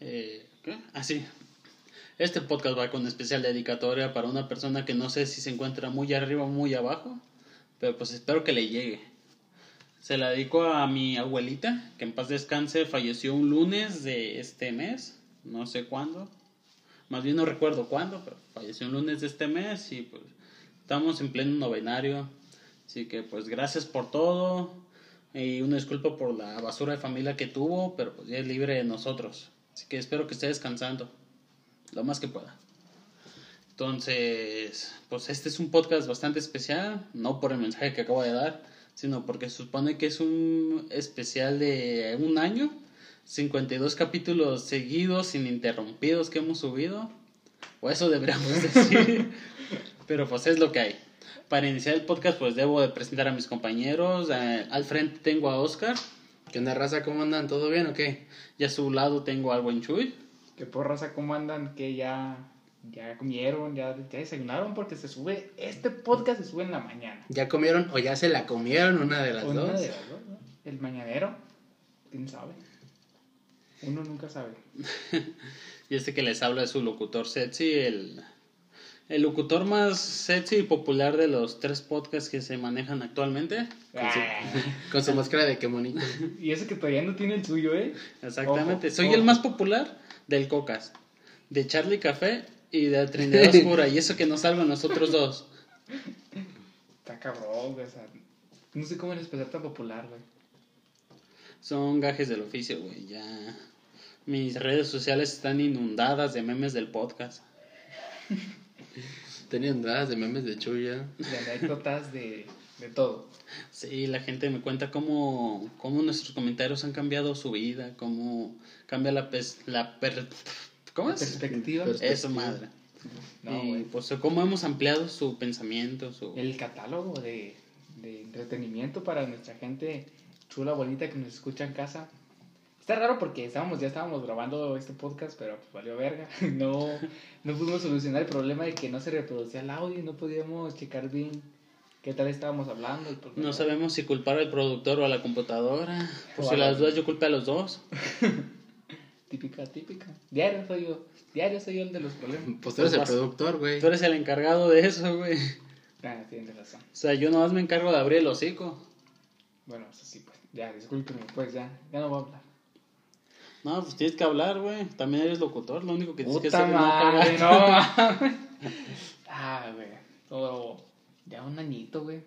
Eh, ¿Qué? Ah. Este podcast va con especial dedicatoria para una persona que no sé si se encuentra muy arriba o muy abajo, pero pues espero que le llegue. Se la dedico a mi abuelita, que en paz descanse, falleció un lunes de este mes, no sé cuándo, más bien no recuerdo cuándo, pero falleció un lunes de este mes y pues estamos en pleno novenario, así que pues gracias por todo y una disculpa por la basura de familia que tuvo, pero pues ya es libre de nosotros, así que espero que esté descansando lo más que pueda. Entonces, pues este es un podcast bastante especial, no por el mensaje que acabo de dar, sino porque supone que es un especial de un año, 52 capítulos seguidos, ininterrumpidos que hemos subido, o eso deberíamos decir, pero pues es lo que hay. Para iniciar el podcast, pues debo de presentar a mis compañeros. Eh, al frente tengo a Oscar. ¿Qué onda, raza? ¿Cómo andan? ¿Todo bien o qué? Y a su lado tengo al buen Chuy. ¿Qué por raza? ¿Cómo andan? Que ya, ya comieron, ya, ya desayunaron, porque se sube, este podcast se sube en la mañana. ¿Ya comieron o ya se la comieron una de las Una dos? de las dos, ¿no? El mañanero, quién sabe. Uno nunca sabe. Y este que les habla es su locutor sexy, el, el locutor más sexy y popular de los tres podcasts que se manejan actualmente. Ah, Con su máscara de qué bonito. y ese que todavía no tiene el suyo, ¿eh? Exactamente. Ojo, Soy ojo. el más popular del Cocas, de Charlie Café y de Trinidad Oscura. y eso que no salgo en los otros dos. Está cabrón, güey. O sea, no sé cómo eres tan popular, güey. Son gajes del oficio, güey. Ya. Mis redes sociales están inundadas de memes del podcast. Tenían dadas de memes de chuya. De anécdotas de, de todo. Sí, la gente me cuenta cómo, cómo nuestros comentarios han cambiado su vida, cómo cambia la, pes- la per- ¿cómo La es? perspectiva. Pers- Eso, madre. No, y pues cómo hemos ampliado su pensamiento, su... El catálogo de, de entretenimiento para nuestra gente chula, bonita que nos escucha en casa. Está raro porque estábamos, ya estábamos grabando este podcast, pero pues valió verga. No, no pudimos solucionar el problema de que no se reproducía el audio y no podíamos checar bien qué tal estábamos hablando. y pues, No sabemos si culpar al productor o a la computadora. Por O si a la- las dudas, yo culpé a los dos. Típica, típica. Diario soy yo. Diario soy yo el de los problemas. Pues tú eres el vas- productor, güey. Tú eres el encargado de eso, güey. Ah, tienes razón. O sea, yo nomás me encargo de abrir el hocico. Bueno, eso sí, pues. Ya, discúlpeme, pues ya. Ya no voy a hablar. No, pues tienes que hablar, güey. También eres locutor. Lo único que tienes que hacer es no madre, cagar. no. Ah, güey. Todo. Ya un añito, güey.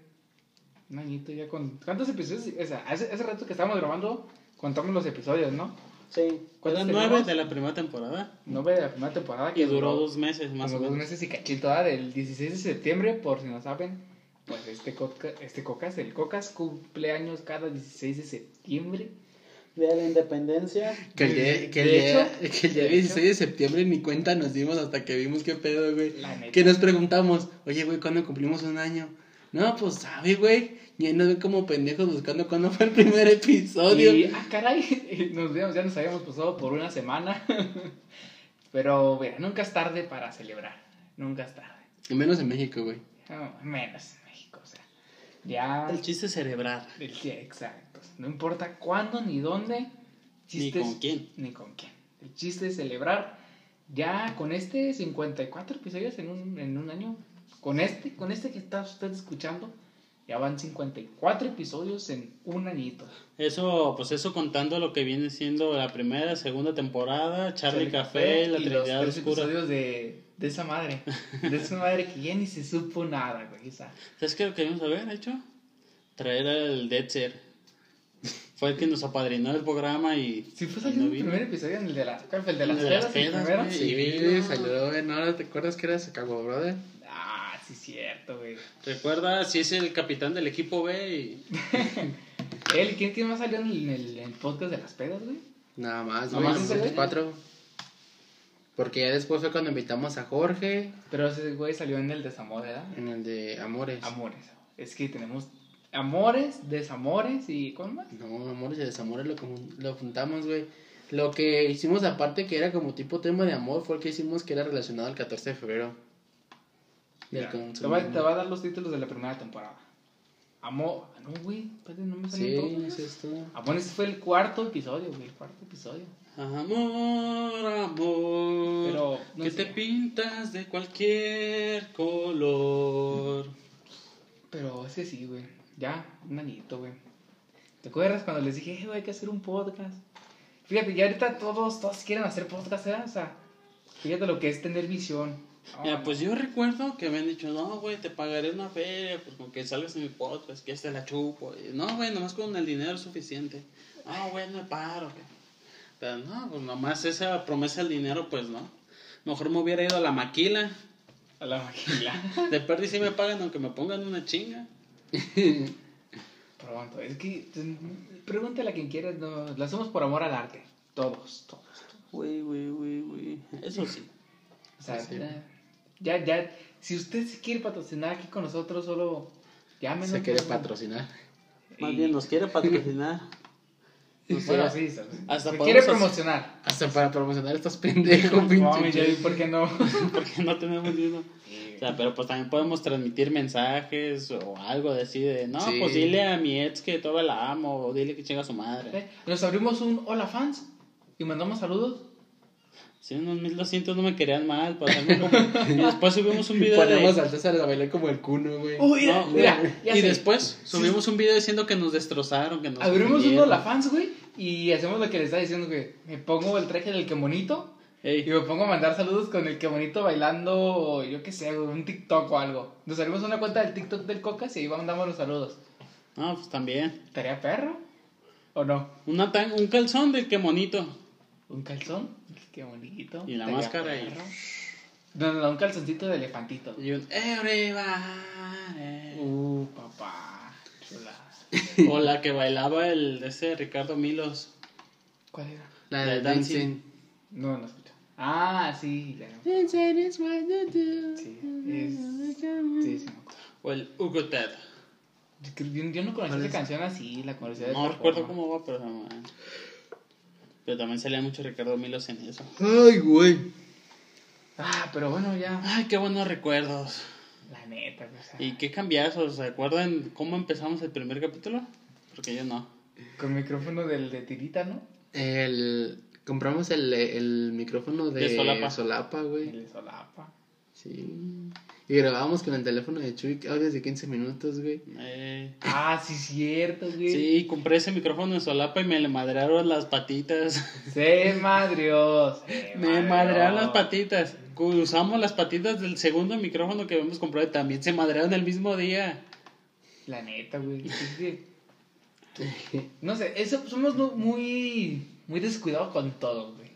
Un añito ya con. ¿Cuántos episodios? O sea, hace, hace rato que estábamos grabando, contamos los episodios, ¿no? Sí. ¿Cuántos Eran nueve de la primera temporada. Nueve de la primera temporada que Y duró dos meses más o dos menos. meses y cachito, ¿verdad? del 16 de septiembre, por si no saben. Pues este, coca, este Cocas, el Cocas cumple años cada 16 de septiembre. De la independencia. Que el día, que el De día, hecho- que el día de 16 de septiembre ni cuenta nos dimos hasta que vimos qué pedo, güey. Que nos preguntamos, oye, güey, ¿cuándo cumplimos un año? No, pues sabe, güey. Y nos ven como pendejos buscando cuándo fue el primer episodio. Y, ah, caray, nos vemos, ya nos habíamos pasado por una semana. Pero, bueno, nunca es tarde para celebrar. Nunca es tarde. Y menos en México, güey. No, menos en México, o sea. Ya. El chiste es celebrar. el- sí, exacto. No importa cuándo ni dónde. Ni chistes- con quién. Ni con quién. El chiste es celebrar. Ya con este 54 episodios en un, en un año. Con este, con este que está usted escuchando. Ya van 54 episodios en un añito. Eso, pues eso contando lo que viene siendo la primera, segunda temporada, Charlie, Café, La y Trinidad los tres Oscura. episodios de, de esa madre. De esa madre que ya ni se supo nada, güey. ¿Sabes qué lo queríamos haber hecho? Traer al Detzer. Fue el que nos apadrinó el programa y. si fue saliendo no el primer episodio, en el de, la, ¿cuál fue? el de las El de las pedas, el pedas. Sí, Sí, no. salió, güey. ¿No te acuerdas que era Chicago, brother? Ah, sí, cierto, güey. Recuerda, si es el capitán del equipo B y. Él, ¿quién, quién más salió en el, en el- en el podcast de las pedas, güey? Nada más, Nada güey. más, son güey. cuatro. Porque ya después fue cuando invitamos a Jorge Pero ese güey salió en el desamor, ¿verdad? en el de Amores. Amores. Es que tenemos amores, desamores y ¿cómo más? No, Amores y Desamores lo, lo juntamos, güey. Lo que hicimos aparte que era como tipo tema de amor fue el que hicimos que era relacionado al 14 de febrero. Mira, te, va, te va a dar los títulos de la primera temporada. Amo. ah, No, güey. No me salió Sí, todo. es todo. Amor, ese fue el cuarto episodio, güey. El cuarto episodio. Amor, amor. Pero, no que sé. te pintas de cualquier color. Pero es que sí, güey. Ya, un añito, güey. ¿Te acuerdas cuando les dije, eh, güey, hay que hacer un podcast? Fíjate, ya ahorita todos, todos quieren hacer podcast, ¿eh? O sea, fíjate lo que es tener visión. Mira, no. pues yo recuerdo que me han dicho, no, güey, te pagaré una feria, pues con que salgas en mi podcast, que este la chupo. Y, no, güey, nomás con el dinero es suficiente. No, güey, no me paro. que- Pero no, pues nomás esa promesa del dinero, pues no. Mejor me hubiera ido a la maquila. A la maquila. De perdi sí me pagan aunque me pongan una chinga. Pronto, es que pregúntale a quien quieras, no, lo hacemos por amor al arte. Todos, todos. todos. Güey, güey, güey, güey. Eso sí. O sea, Sí. ya, ya, si usted se quiere patrocinar aquí con nosotros, solo llámenos. Se quiere patrocinar. Más y- bien nos quiere patrocinar. No sé, Bueno, sí, sí, hasta quiere promocionar. Hasta para promocionar estos pendejos, No, pinche. ya vi por qué no. porque no tenemos ni uno. O sea, pero pues también podemos transmitir mensajes o algo de así de, no, Sí. pues dile a mi ex que todavía la amo o dile que chinga a su madre. Eh, Nos abrimos un hola fans y mandamos saludos. Si unos 1200 no me querían mal, pues, como- y después subimos un video Ponemos de... al César a bailar como el cuno, güey. Oh, mira, No, mira, ya y sé. después subimos un video diciendo que nos destrozaron, que nos Abrimos un ofendieron. hola fans, güey, y hacemos lo que le estaba diciendo, güey. Me pongo el traje del que monito Ey, y me pongo a mandar saludos con el que bonito bailando, yo qué sé, un TikTok o algo. Nos abrimos una cuenta del TikTok del Cocas y ahí mandamos los saludos. no, pues también. ¿Estaría perro? ¿O no? Una tan- un calzón del que monito. ¿Un calzón? Qué bonito. Y la máscara y- perro. No, no, no, un calzoncito de elefantito. Y un everybody. Uh, papá. Chula. O la que bailaba el ese Ricardo Milos. ¿Cuál era? La La de dancing. dancing. No, no. Ah, sí, do. Sí, es- Sí, sí. O el Hugo Ted. Yo, no conocía ¿Cuál esa es? canción así, la conocía de No recuerdo forma. cómo va, pero no, man. Pero también salía mucho Ricardo Milos en eso. Ay, güey. Ah, pero bueno, ya. Ay, qué buenos recuerdos. La neta, o sea, ¿Y qué cambiazos? ¿Se acuerdan cómo empezamos el primer capítulo? Porque yo no. Con micrófono del de tirita, ¿no? El... Compramos el, el micrófono de, De solapa. solapa, güey. El de solapa. Sí. Y grabábamos con el teléfono de Chuy audios de 15 minutos, güey. Eh, Ah, sí, cierto, güey. sí, compré ese micrófono en solapa y me le madrearon las patitas. Se madrió. se me madrearon las patitas. Usamos las patitas del segundo micrófono que habíamos comprado y también se madrearon el mismo día. La neta, güey. No sé, eso somos muy, muy descuidados con todo, güey.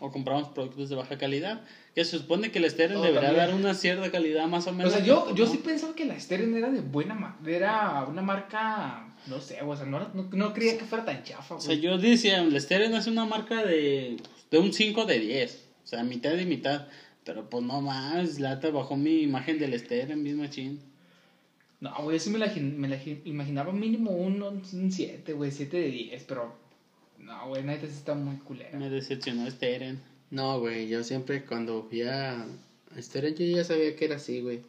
O compramos productos de baja calidad. Que se supone que el estéreo Oh, deberá también. dar una cierta calidad más o O menos. sea, yo, yo sí pensaba que la Steren era de buena marca. Era una marca, no sé, o sea, no, no, no creía que fuera tan chafa, O güey. sea, yo decía, el Steren es una marca de, de un 5 de 10. O sea, mitad y mitad. Pero pues no más, Lata bajó mi imagen del Steren, mismo chin. No, güey, yo sí me la, me la gi- imaginaba mínimo un, un 7, güey, 7 de 10, pero... No, güey, neta sí está muy culera. Me decepcionó Steren. No, güey, yo siempre cuando fui a Steren yo ya sabía que era así, güey.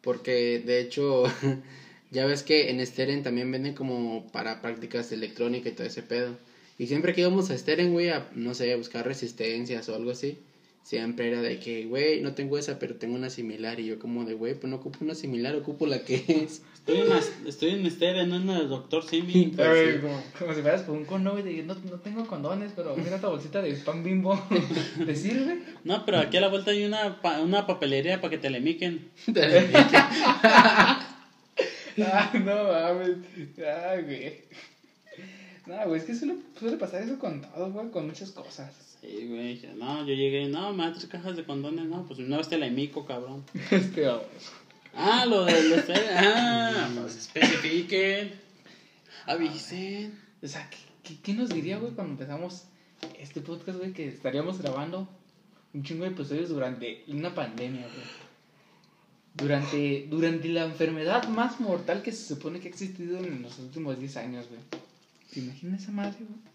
Porque de hecho, ya ves que en Steren también venden como para prácticas de electrónica y todo ese pedo. Y siempre que íbamos a Steren, güey, a, no sé, a buscar resistencias o algo así, siempre era de que, güey, no tengo esa, pero tengo una similar. Y yo como de, güey, pues no ocupo una similar, ocupo la que es. Estoy en, estoy en Steren, no en el Doctor Simi. Pues Ay, sí. como, como si fueras por un condón, güey, de, no, no tengo condones, pero mira esta bolsita de pan bimbo. ¿Te sirve? No, pero aquí a la vuelta hay una, pa- una papelería para que te le miquen. Ah, no mames. Ay, güey. No, güey, es que suele, suele pasar eso con todo, güey, con muchas cosas. Sí, güey. dije, No, yo llegué, no, me da tres cajas de condones. No, pues una vez te la mico, cabrón. Este, hombre. Ah, lo del Steren. Ah, pues especifiquen. Avisen. O sea, ¿qué, qué, qué nos diría, güey, cuando empezamos este podcast, güey, que estaríamos grabando un chingo de episodios durante una pandemia, güey? Durante, durante la enfermedad más mortal que se supone que ha existido en los últimos 10 años, güey. ¿Te imaginas esa madre, güey?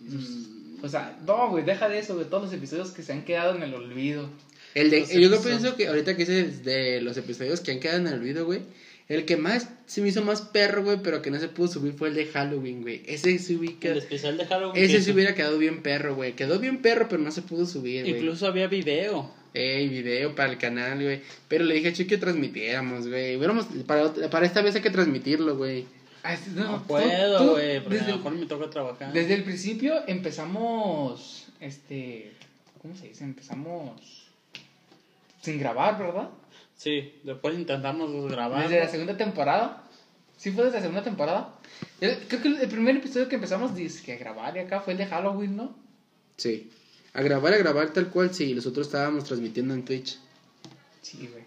Mm, O sea, no, güey, deja de eso, güey. Todos los episodios que se han quedado en el olvido. El de, yo creo episodios. pienso que ahorita que dices de los episodios que han quedado en el olvido, güey, El que más se me hizo más perro, güey, pero que no se pudo subir fue el de Halloween, güey. Ese se ubica. El especial de Halloween. Ese se hubiera quedado bien perro, güey. Quedó bien perro, pero no se pudo subir, güey. Incluso había video. Ey, video para el canal, güey. Pero le dije a Chuy que transmitiéramos, güey. Hubiéramos- para, para esta vez hay que transmitirlo, güey. Ah, No, puedo, güey, porque a desde, lo mejor me toca trabajar. desde el principio empezamos, este, ¿cómo se dice? Empezamos sin grabar, ¿verdad? Sí, después intentamos grabar. Desde la segunda temporada. ¿Sí fue desde la segunda temporada? El- creo que el primer episodio que empezamos que a grabar y acá fue el de Halloween, ¿no? Sí. A grabar, a grabar tal cual, sí. Nosotros estábamos transmitiendo en Twitch. Sí, güey.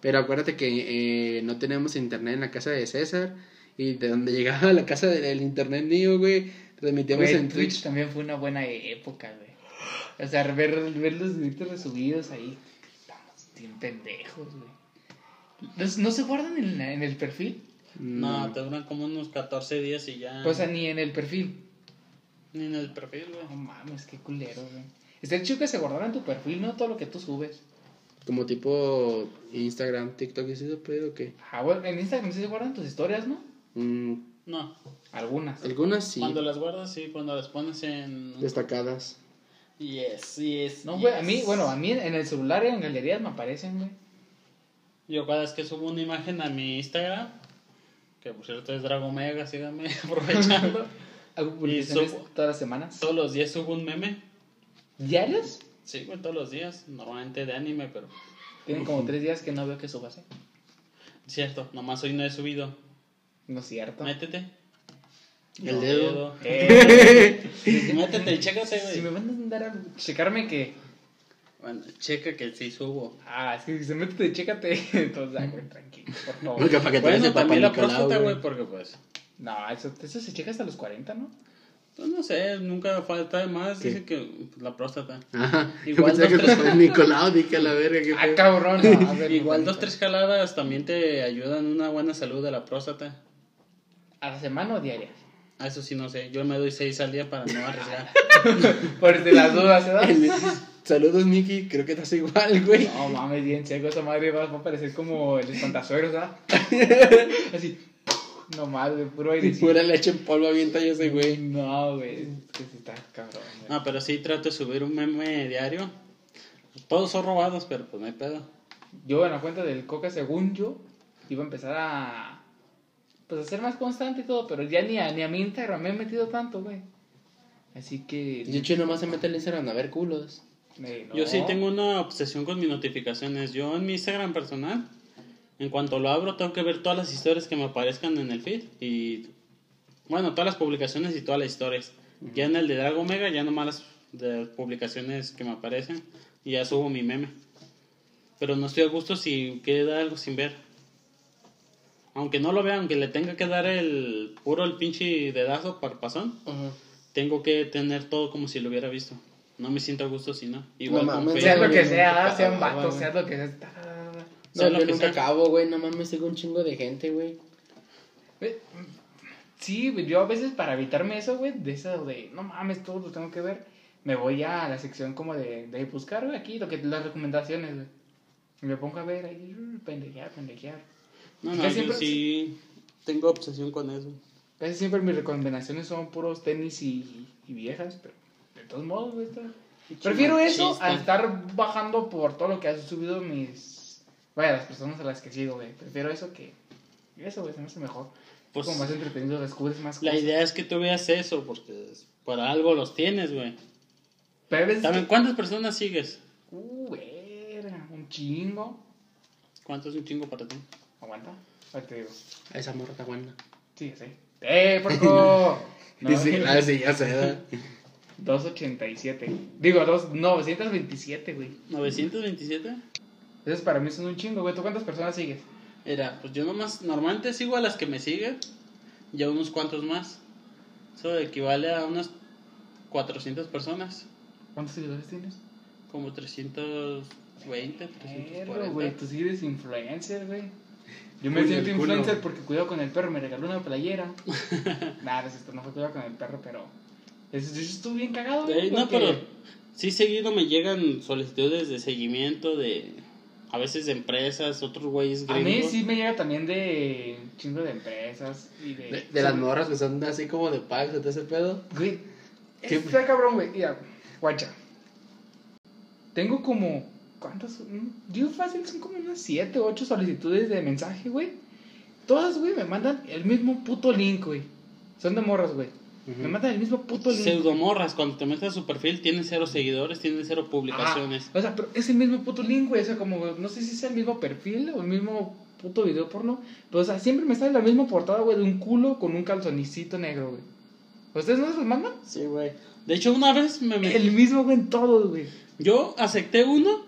Pero acuérdate que eh, no tenemos internet en la casa de César. Y de donde llegaba a la casa del internet mío, güey, transmitíamos Güey, en Twitch Twitch. también fue una buena época, güey. O sea, ver, ver los directos resubidos ahí. Estamos bien pendejos, güey. ¿Los- ¿No se guardan en, en el perfil? No, Mm. te duran como unos 14 días y ya. O sea, ni en el perfil. Ni en el perfil, güey. No mames, qué culero, güey. Está chido que se guardara en tu perfil, no todo lo que tú subes. Como tipo Instagram, TikTok y eso, pero que. Ah, bueno, en Instagram sí se guardan tus historias, ¿no? Mm, No. Algunas. algunas sí. Cuando las guardas, sí, cuando las pones en. Destacadas. Yes, yes. No, güey, a mí, bueno, a mí en el celular y en galerías me aparecen, güey. Yo cada vez que subo una imagen a mi Instagram, que por cierto es Dragomega, síganme aprovechando. Hago publicaciones subo- todas las semanas. todos los días subo un meme. ¿Diarios? Sí, güey, todos los días. Normalmente de anime, pero. Tienen como tres días que no veo que subas, ¿eh? Cierto, nomás hoy no he subido. No es cierto. Métete. El No, dedo. Eh, Métete y chécate, güey. si me van a andar a checarme que... Bueno, checa que sí subo. Ah, es que si se métete, chécate. Entonces, ah, güey, tranquilo, por favor. Porque para que te Bueno, también la Nicolau, próstata, güey. porque pues. No, eso, eso se checa hasta los 40, ¿no? Pues no sé, nunca falta de más. ¿Qué? Dice que pues, la próstata. Ajá. Igual que dos, te tres- fue Nicolau, dije a la verga. que Ah, cabrón. No, a ver, Igual no, dos, tres jaladas también te ayudan una buena salud de la próstata. ¿A la semana o diaria? Ah, Eso sí, no sé. Yo me doy seis al día para no arriesgar. Por de las dudas, ¿verdad? Saludos, Miki. Creo que estás igual, güey. No mames, bien seco, esa madre va, a parecer como el espantazueros, ¿verdad? Así, no mames, puro aire. Pura leche en polvo avienta yo ese güey. No, güey, que está cabrón, güey. No, pero sí trato de subir un meme diario. Todos son robados, pero pues no hay pedo. Yo en la cuenta del Coca, según yo, iba a empezar a. Pues a ser más constante y todo, pero ya ni a, ni a mi Instagram me he metido tanto, güey. Así que. De hecho, nomás se mete el Instagram a ver culos. eh, no. Yo sí tengo una obsesión con mis notificaciones. Yo en mi Instagram personal, en cuanto lo abro, tengo que ver todas las historias que me aparezcan en el feed. Y bueno, todas las publicaciones y todas las historias. Ya en el de Drago Mega, ya nomás las de publicaciones que me aparecen. Y ya subo mi meme. Pero no estoy a gusto si queda algo sin ver. Aunque no lo vea, aunque le tenga que dar el puro el pinche dedazo parpazón, tengo que tener todo como si lo hubiera visto. No me siento a gusto si no. Igual No mames, Sea lo que sea, sea un vato, sea lo que sea. No, yo que nunca sea. acabo, güey. No mames, sigo un chingo de gente, güey. Sí, güey, yo a veces para evitarme eso, güey, de eso de, no mames, todo lo tengo que ver, me voy a la sección como de, de buscar, güey, aquí, lo que, las recomendaciones, güey. Y me pongo a ver ahí, uh, pendejear, pendejear. No, no, yo siempre- sí tengo obsesión con eso. Casi siempre mis recomendaciones son puros tenis y, y viejas, pero de todos modos, güey, está- Prefiero eso a estar bajando por todo lo que han subido mis... Vaya, las personas a las que sigo, güey. Prefiero eso que... Eso, güey, se me hace mejor. Pues, como más entretenido, descubres más la cosas. idea es que tú veas eso, porque para algo los tienes, güey. Pero a veces... También, ¿cuántas personas sigues? Uh, verga, un chingo. ¿Cuánto es un chingo para ti? Aguanta, ahora te digo. A esa morra está buena. Sí, sí. ¡Eh, porco! No, Dice, ah, sí, ya sé. ¿verdad? 287. Digo, dos, 927, güey. ¿927? Esos para mí son un chingo, güey. ¿Tú cuántas personas sigues? Era, pues yo nomás, normalmente sigo a las que me siguen y a unos cuantos más. Eso equivale a unas 400 personas, ¿Cuántos seguidores tienes? como 320, Verga, 340. güey. Tú sigues influencer, güey. Yo me Uy, siento el culo. influencer porque cuidado con el perro. Me regaló una playera. Nada, esto no fue cuidado con el perro, pero. Eso, eso estuvo bien cagado, güey. Eh, no, pero sí seguido me llegan solicitudes de seguimiento de A veces de empresas, otros güeyes A mí gringos. sí me llega también de un chingo de empresas y de... De, de las morras que son así como de packs, de todo ese pedo. Güey, ¿Qué? está cabrón, güey. Mira, guacha. Tengo como. ¿Cuántas? Mm, Yo fácil son como unas 7 o 8 solicitudes de mensaje, güey. Todas, güey, me mandan el mismo puto link, güey. Son de morras, güey. Me mandan el mismo puto link. Pseudomorras, cuando te metes a su perfil, tienen cero seguidores, tienen cero Ah, publicaciones. o sea, pero es el mismo puto link, güey. O sea, como, no sé si es el mismo perfil o el mismo puto video porno. Pero, o sea, siempre me sale la misma portada, güey, de un culo con un calzonicito negro, güey. ¿Ustedes no se los mandan? Sí, güey. De hecho, una vez me metí. El mismo, güey, en todos, güey. Yo acepté uno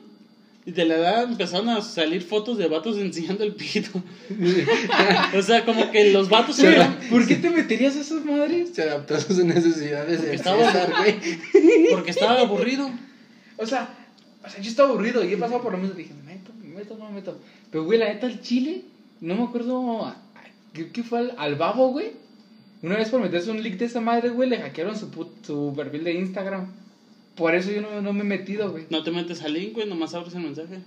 y de la edad empezaron a salir fotos de vatos enseñando el pito. o sea, como que los vatos Güey, eran. ¿Por qué te meterías a esas madres? Se adaptó a sus necesidades de estaba- güey. Porque estaba aburrido. O sea, o sea, yo estaba aburrido y he pasado por lo mismo. Dije, me meto, me meto, no me meto. Pero, güey, la neta, el chile, no me acuerdo. ¿Qué, fue al, al babo, güey? Una vez por meterse un link de esa madre, güey, le hackearon su, put- su perfil de Instagram. Por eso yo no, no me he metido, güey. No te metes al link, güey, nomás abres el mensaje.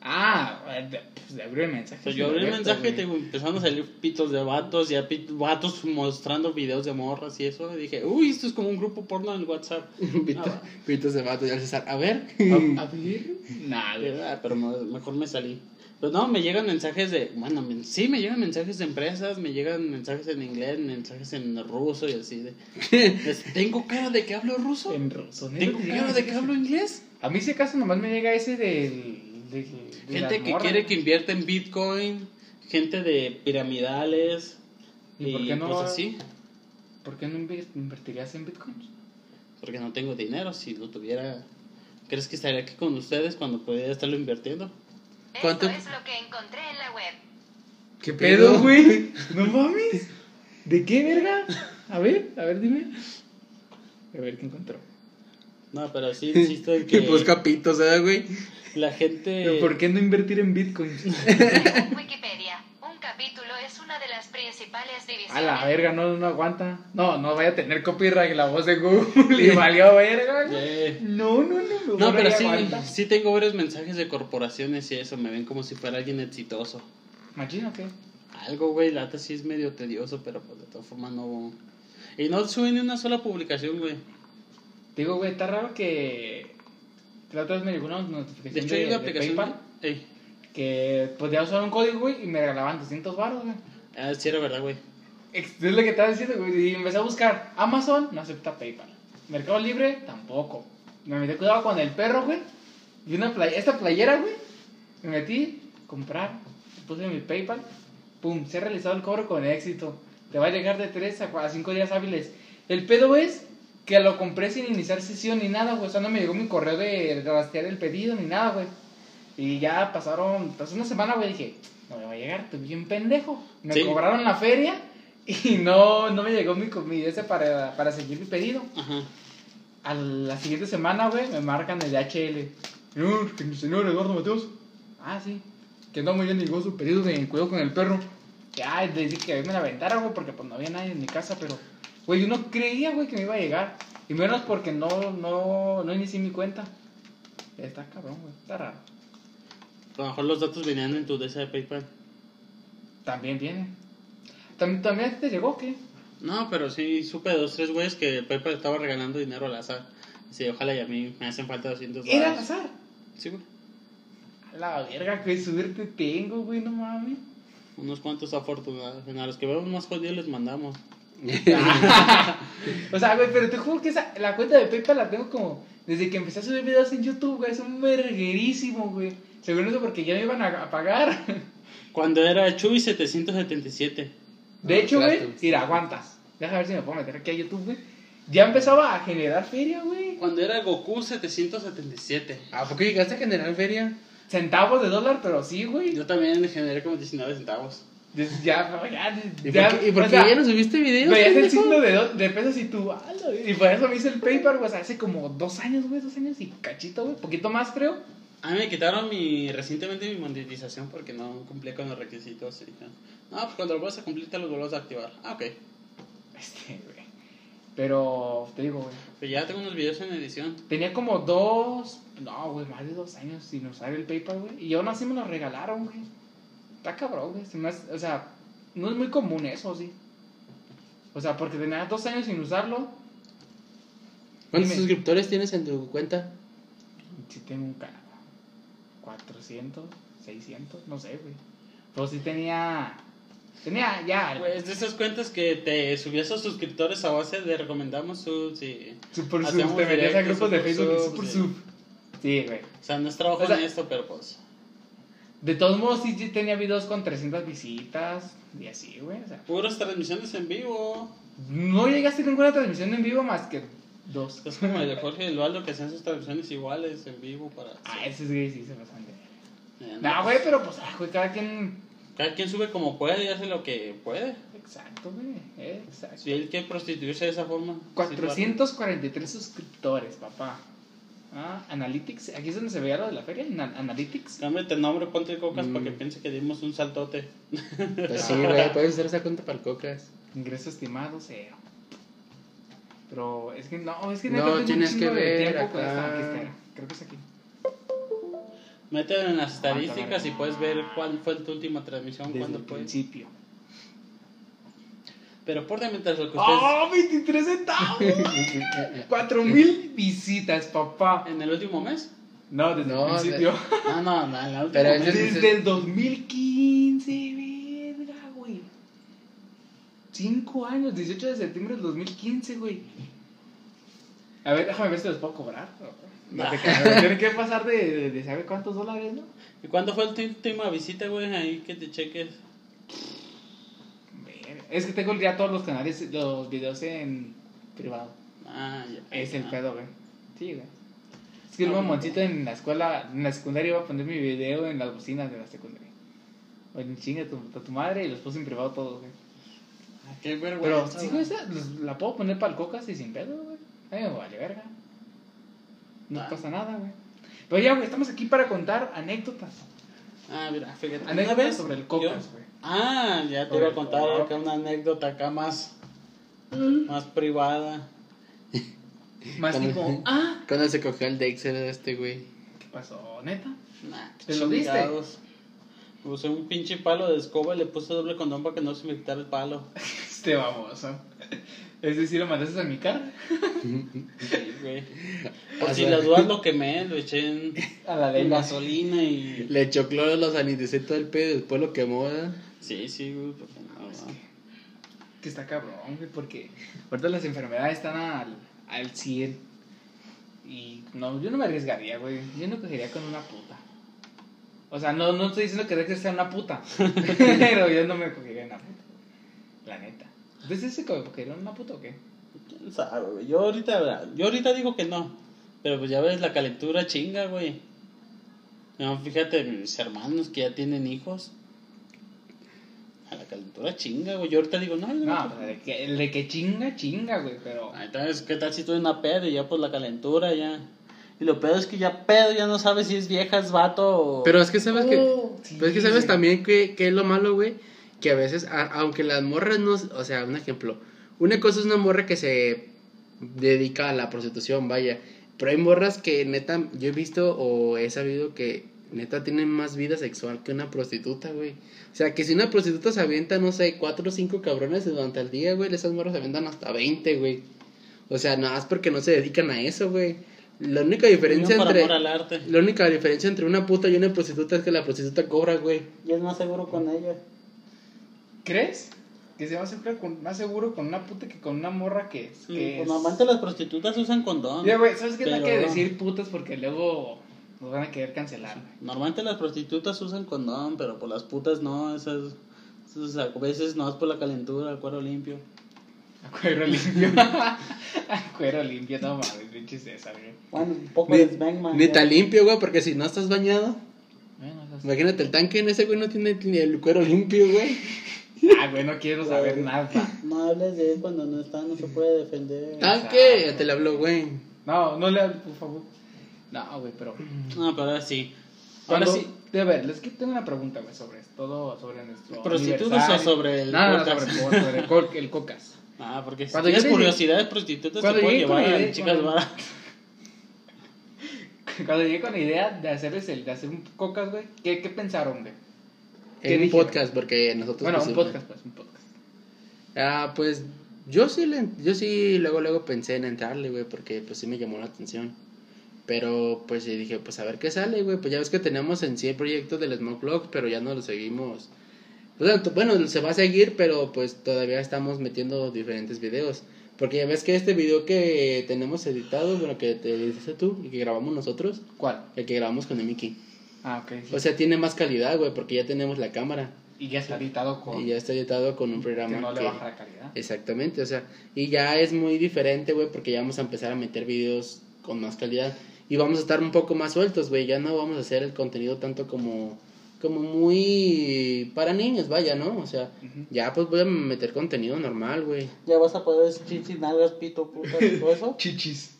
Ah, de, pues de abrir el mensaje. Sí yo abrí el abierto, mensaje te empezaron a salir pitos de vatos, ya pit- vatos mostrando videos de morras y eso. Y dije, uy, esto es como un grupo porno en WhatsApp. Pitos, Ah, pitos de vato y al César. A ver. A, a ver. Nada. Ah, pero me- mejor me salí. Pero no, me llegan mensajes de, bueno, me- sí, me llegan mensajes de empresas, me llegan mensajes en inglés, mensajes en ruso y así de, ¿tengo cara de que hablo ruso? En ruso, ¿neta ¿Tengo te cara de que hablo inglés? A mí, si acaso, nomás me llega ese del. De, de Gente que quiere que invierta en Bitcoin, gente de piramidales ¿Y y, por qué no pues así, ¿Por qué no inver- invertirías en bitcoins? porque no tengo dinero, si lo tuviera, ¿crees que estaría aquí con ustedes cuando podría estarlo invirtiendo? ¿Cuánto? Esto es lo que encontré en la web. ¿Qué pedo, güey? No mames. ¿De qué, verga? A ver, a ver, dime. A ver qué encontró. No, pero sí insisto en Que que busca pitos, ¿eh, güey? la gente... Pero ¿Por qué no invertir en bitcoins? Wikipedia, principales divisiones. A la verga, no, no aguanta. No, no vaya a tener copyright la voz de Google y valió verga. güey. Eh, No, no, no. No, mejor pero sí, aguanta. sí tengo varios mensajes de corporaciones y eso, me ven como si fuera alguien exitoso. Machino, ¿qué? Algo, güey, la neta sí es medio tedioso, pero pues de todas formas no... Y no suben ni una sola publicación, güey. Digo, güey, está raro que. La otra vez me llegó una De hecho de, hay una de aplicación... PayPal Ey, que podía usar un código, güey, y me regalaban 200 baros, güey. Ah, sí era verdad, güey. Es lo que estaba diciendo, güey. Y empecé a buscar. Amazon no acepta PayPal. Mercado Libre tampoco. Me metí cuidado con el perro, güey. Y una play esta playera, güey. Me metí, comprar. Puse mi PayPal. Pum, se ha realizado el cobro con éxito. Te va a llegar de 3 a 5 días hábiles. El pedo es que lo compré sin iniciar sesión ni nada, güey. O sea, no me llegó mi correo de rastrear el pedido ni nada, güey. Y ya pasaron, pasó una semana, güey. Dije, no me va a llegar, estoy bien pendejo. Me Sí. cobraron la feria y no, no me llegó mi, co- mi ese para, para seguir mi pedido. Ajá. A la siguiente semana, güey, me marcan el DHL. Señor, que el señor Eduardo Mateos. Ah, sí. Que no muy bien llegó su pedido de cuidado con el perro. Que, ay, le dije que me la aventara, güey, porque pues no había nadie en mi casa, pero, güey, yo no creía, güey, que me iba a llegar. Y menos porque no, no, no inicié mi cuenta. Está cabrón, güey, está raro. A lo mejor los datos venían en tu DS de PayPal. También viene. ¿También, también te llegó qué? No, pero sí supe de dos, tres güeyes que PayPal estaba regalando dinero al azar. Sí, ojalá y a mí me hacen falta 200 Era al dólares. azar. Sí, güey. La verga, qué suerte tengo, güey, no mames. Unos cuantos afortunados. A los que vemos más jodidos les mandamos. O sea, güey, pero te juro que esa, la cuenta de PayPal la tengo como desde que empecé a subir videos en YouTube, güey. Es un verguerísimo, güey. Según eso, porque ya me iban a, a pagar. Cuando era Chuy 777. De Ah, hecho, güey, mira, aguantas. Déjame ver si me puedo meter aquí a YouTube, güey. Ya empezaba a generar feria, güey. Cuando era Goku 777. ¿A poco llegaste a generar feria? Centavos de dólar, pero sí, güey. Yo también generé como 19 centavos. Ya, ya, ¿Y ya. por qué, y por o qué sea, ya no subiste videos? Veías el signo de, do- de pesos y tú, Y por eso me hice el PayPal, güey. Hace como dos años, güey, dos años y cachito, güey. Poquito más, creo. A mí me quitaron mi recientemente mi monetización porque no cumplía con los requisitos. Y, no, pues cuando lo vuelvas a cumplir te los vuelvas a activar. Ah, ok. Este, güey. Pero, te digo, güey. Pero ya tengo unos videos en edición. Tenía como dos, no, güey, más de dos años sin usar el PayPal, güey. Y aún así me lo regalaron, güey. Está cabrón, güey. Se me hace- o sea, no es muy común eso, sí. O sea, porque tenía dos años sin usarlo. ¿Cuántos Dime. suscriptores tienes en tu cuenta? Sí tengo un canal. 400, 600, no sé, güey. Pero sí tenía... Tenía ya... Pues de esas cuentas que te subías a suscriptores a base de recomendamos subs y... Super sub, te metías a grupos de Facebook super sub. Sí, güey. O sea, no es trabajo O sea- en esto, pero pues... De todos modos, sí, sí tenía videos con 300 visitas y así, güey. O sea, Puras transmisiones en vivo. no llegaste a ninguna transmisión en vivo más que dos. Es como el de Jorge y Eduardo que hacen sus transmisiones iguales en vivo para... Ah, esos güey sí se de... Eh, No, güey, pero pues, ah, güey, cada quien... Cada quien sube como puede y hace lo que puede. Exacto, güey, exacto. Si él quiere prostituirse de esa forma... sí, 443 suscriptores, papá. Ah, Analytics, aquí es donde se veía lo de la feria, Analytics. Cámbiate el nombre, ponte cocas Mm. para que piense que dimos un saltote. Pues sí, güey, puedes usar esa cuenta para el cocas. Ingreso estimado, cero. Pero es que no, es que No, tienes que de ver tiempo, pues, acá. aquí está, creo que es aquí. Métete en las estadísticas y puedes ver cuál fue tu última transmisión, Desde cuándo el fue. principio. Pero por de mientras lo que ustedes... ¡Oh, 23 centavos! 4000 visitas, papá. ¿En el último mes? No, desde No, el principio. No, no, no, en el último Pero mes. Desde el 2015, verga, güey. Cinco años, 18 de septiembre del 2015, güey. A ver, déjame ver si los puedo cobrar. No, te que pasar de, de, de saber cuántos dólares, ¿no? ¿Y cuándo fue tu última visita, güey? Ahí que te cheques. Es que tengo ya todos los canales, los videos en privado. Ah, ya. Es el Ah. pedo, güey. Sí, güey. Es que el No, mamoncito en la escuela, en la secundaria iba a poner mi video en las bocinas de la secundaria. Oye, chinga tu, a tu madre y los puse en privado todos, güey. Pero, sí, güey. esa los- la puedo poner para el cocas y sin pedo, güey. Me vale verga. No Ah. pasa nada, güey. Pero ya, güey, estamos aquí para contar anécdotas. Ah, mira, fíjate. Una Anécdotas vez sobre el cocas, güey. Ah, ya te iba a contar acá una anécdota acá más, Mm. más privada. Más tipo, ah, Cuando se cogió el Dexter de este güey. ¿qué pasó, neta? Nah, ¿Te lo diste? Usé un pinche palo de escoba y le puse doble condón para que no se me quitara el palo. Este baboso. Es decir, lo mandaste a mi cara. Sí, güey. Por O si sea- las dudas lo quemé, lo eché en, A la de gasolina y... Le echó cloro a los todo el pedo y después lo quemó, ¿verdad? Sí, sí, güey. porque no, Es no. Que está cabrón, güey, porque ahorita las enfermedades están al, al 100. Y no, yo no me arriesgaría, güey. Yo no cogería con una puta. O sea, no, no estoy diciendo que Dexter sea una puta. pero yo no me cogería una puta. La neta. ¿Entonces se cogería una puta o qué? ¿Quién sabe, güey? Yo ahorita, yo ahorita digo que no. Pero pues ya ves, la calentura chinga, güey. No, fíjate, mis hermanos que ya tienen hijos. A la calentura chinga, güey. Yo ahorita digo, no, yo No, no. de que, el de que chinga, chinga, güey. Pero. Ay, Entonces, ¿qué tal si estoy en una pedo y ya pues la calentura ya? Y lo pedo es que ya pedo ya no sabes si es vieja, es vato o... Pero es que sabes que. Oh, sí, Pero es que sabes también que, que es lo malo, güey. Que a veces, a- aunque las morras no. O sea, un ejemplo. Una cosa es una morra que se dedica a la prostitución, vaya. Pero hay morras que neta, yo he visto o he sabido que neta tienen más vida sexual que una prostituta, güey. O sea, que si una prostituta se avienta, no sé, cuatro o cinco cabrones durante el día, güey, esas morras se avientan hasta 20, güey. O sea, nada más porque no se dedican a eso, güey. La única diferencia entre. amor al arte. La única diferencia entre una puta y una prostituta es que la prostituta cobra, güey. Y es más seguro con ella. ¿Crees? Que se va a sentir con- más seguro con una puta que con una morra que es. Que Pues es- normalmente las prostitutas usan condón. Ya, güey, ¿sabes qué? No hay que Pero- decir putas porque luego nos van a querer cancelar, güey. Normalmente las prostitutas usan condón, pero por las putas no, esas, esas a veces no es por la calentura, el cuero limpio. A cuero limpio. a cuero limpio, no mames, pinche César, güey. Bueno, un poco Ni, de Smackman. ni tan limpio, güey, porque si no estás bañado. Bueno, Imagínate el tanque en ese, güey, no tiene ni el cuero limpio, güey. Ah, güey, no quiero saber Güey. nada. No hables de él cuando no está, no se puede defender. Tanque, ya te le habló, güey. No, no le hables, por favor. No, güey, pero. No, pero ahora sí. Ahora sí, De ver, les que tengo una pregunta, güey, sobre todo sobre nuestro. ¿Prostitutas aniversario. o sobre el No, no, sobre, el cocas. Ah, porque si Cuando tienes le- curiosidad de prostitutas, te con llevar a idea- chicas cuando- baratas. Cuando llegué con la idea de hacerles el, de hacer un cocas, güey, ¿qué, qué pensaron, güey? ¿Qué En un dijeron? podcast, porque nosotros... Bueno, un podcast, pues, un podcast. Ah, pues yo sí, le, yo sí luego luego pensé en entrarle, güey, porque pues sí me llamó la atención. Pero pues sí dije, pues a ver qué sale, güey. Pues ya ves que tenemos en sí el proyecto del Smoke Vlog, pero ya no lo seguimos. Bueno, se va a seguir, pero pues todavía estamos metiendo diferentes videos. Porque ya ves que este video que tenemos editado, bueno, que te dices tú y que grabamos nosotros, ¿Cuál? el que grabamos con el Mickey. Ah, ok. sí. O sea, tiene más calidad, güey, porque ya tenemos la cámara. y ya está editado con... Y ya está editado con un programa que no le que- baja la calidad. Exactamente, o sea, y ya es muy diferente, güey, porque ya vamos a empezar a meter videos con más calidad y vamos a estar un poco más sueltos, güey, ya no vamos a hacer el contenido tanto como como muy para niños, vaya, ¿no? O sea, ya pues voy a meter contenido normal, güey. Ya vas a poder decir chichis, nalgas, pito, puta y todo eso. Chichis.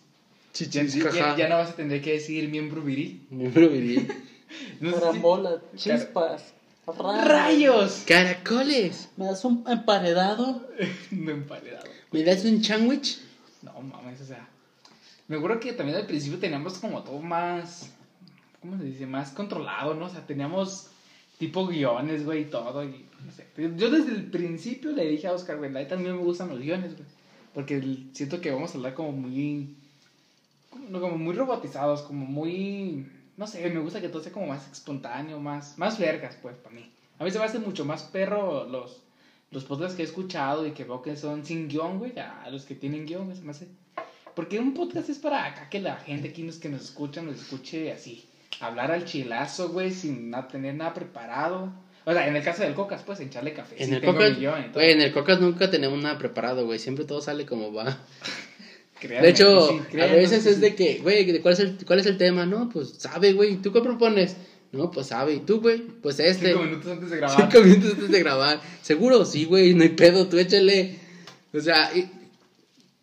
Chichis, ya, ya- no vas a tener que decir miembro viril. Miembro viril. No si- chispas, rayos. ¡Rayos! Caracoles. ¿Me das un emparedado? No emparedado. ¿Me das un sándwich? No mames, o sea. Me acuerdo que también al principio teníamos como todo más. ¿Cómo se dice? Más controlado, ¿no? O sea, teníamos tipo guiones, güey, y todo. Y, no sé. Yo desde el principio le dije a Oscar, güey, a también me gustan los guiones, güey. Porque siento que vamos a hablar como muy. Como, como muy robotizados, como muy. No sé, me gusta que todo sea como más espontáneo, más, más vergas, pues, para mí. A mí se me hace mucho más perro los, los podcasts que he escuchado y que veo que son sin guion, güey, a los que tienen guion, güey, se me hace. Porque un podcast es para acá que la gente aquí nos, que nos escucha nos escuche así. Hablar al chilazo, güey, sin tener nada preparado. O sea, en el caso del Cocas, pues, echarle café. En sí el Cocas, en el nunca tenemos nada preparado, güey, siempre todo sale como va. Créanme De hecho, a veces es de que, güey, ¿de ¿cuál es, el, ¿cuál es el tema? No, pues sabe, güey. ¿Tú qué propones? No, pues sabe. ¿Y tú, güey? Pues este. Cinco minutos antes de grabar. Cinco minutos antes de grabar. Seguro, sí, güey, no hay pedo, tú échale. O sea, y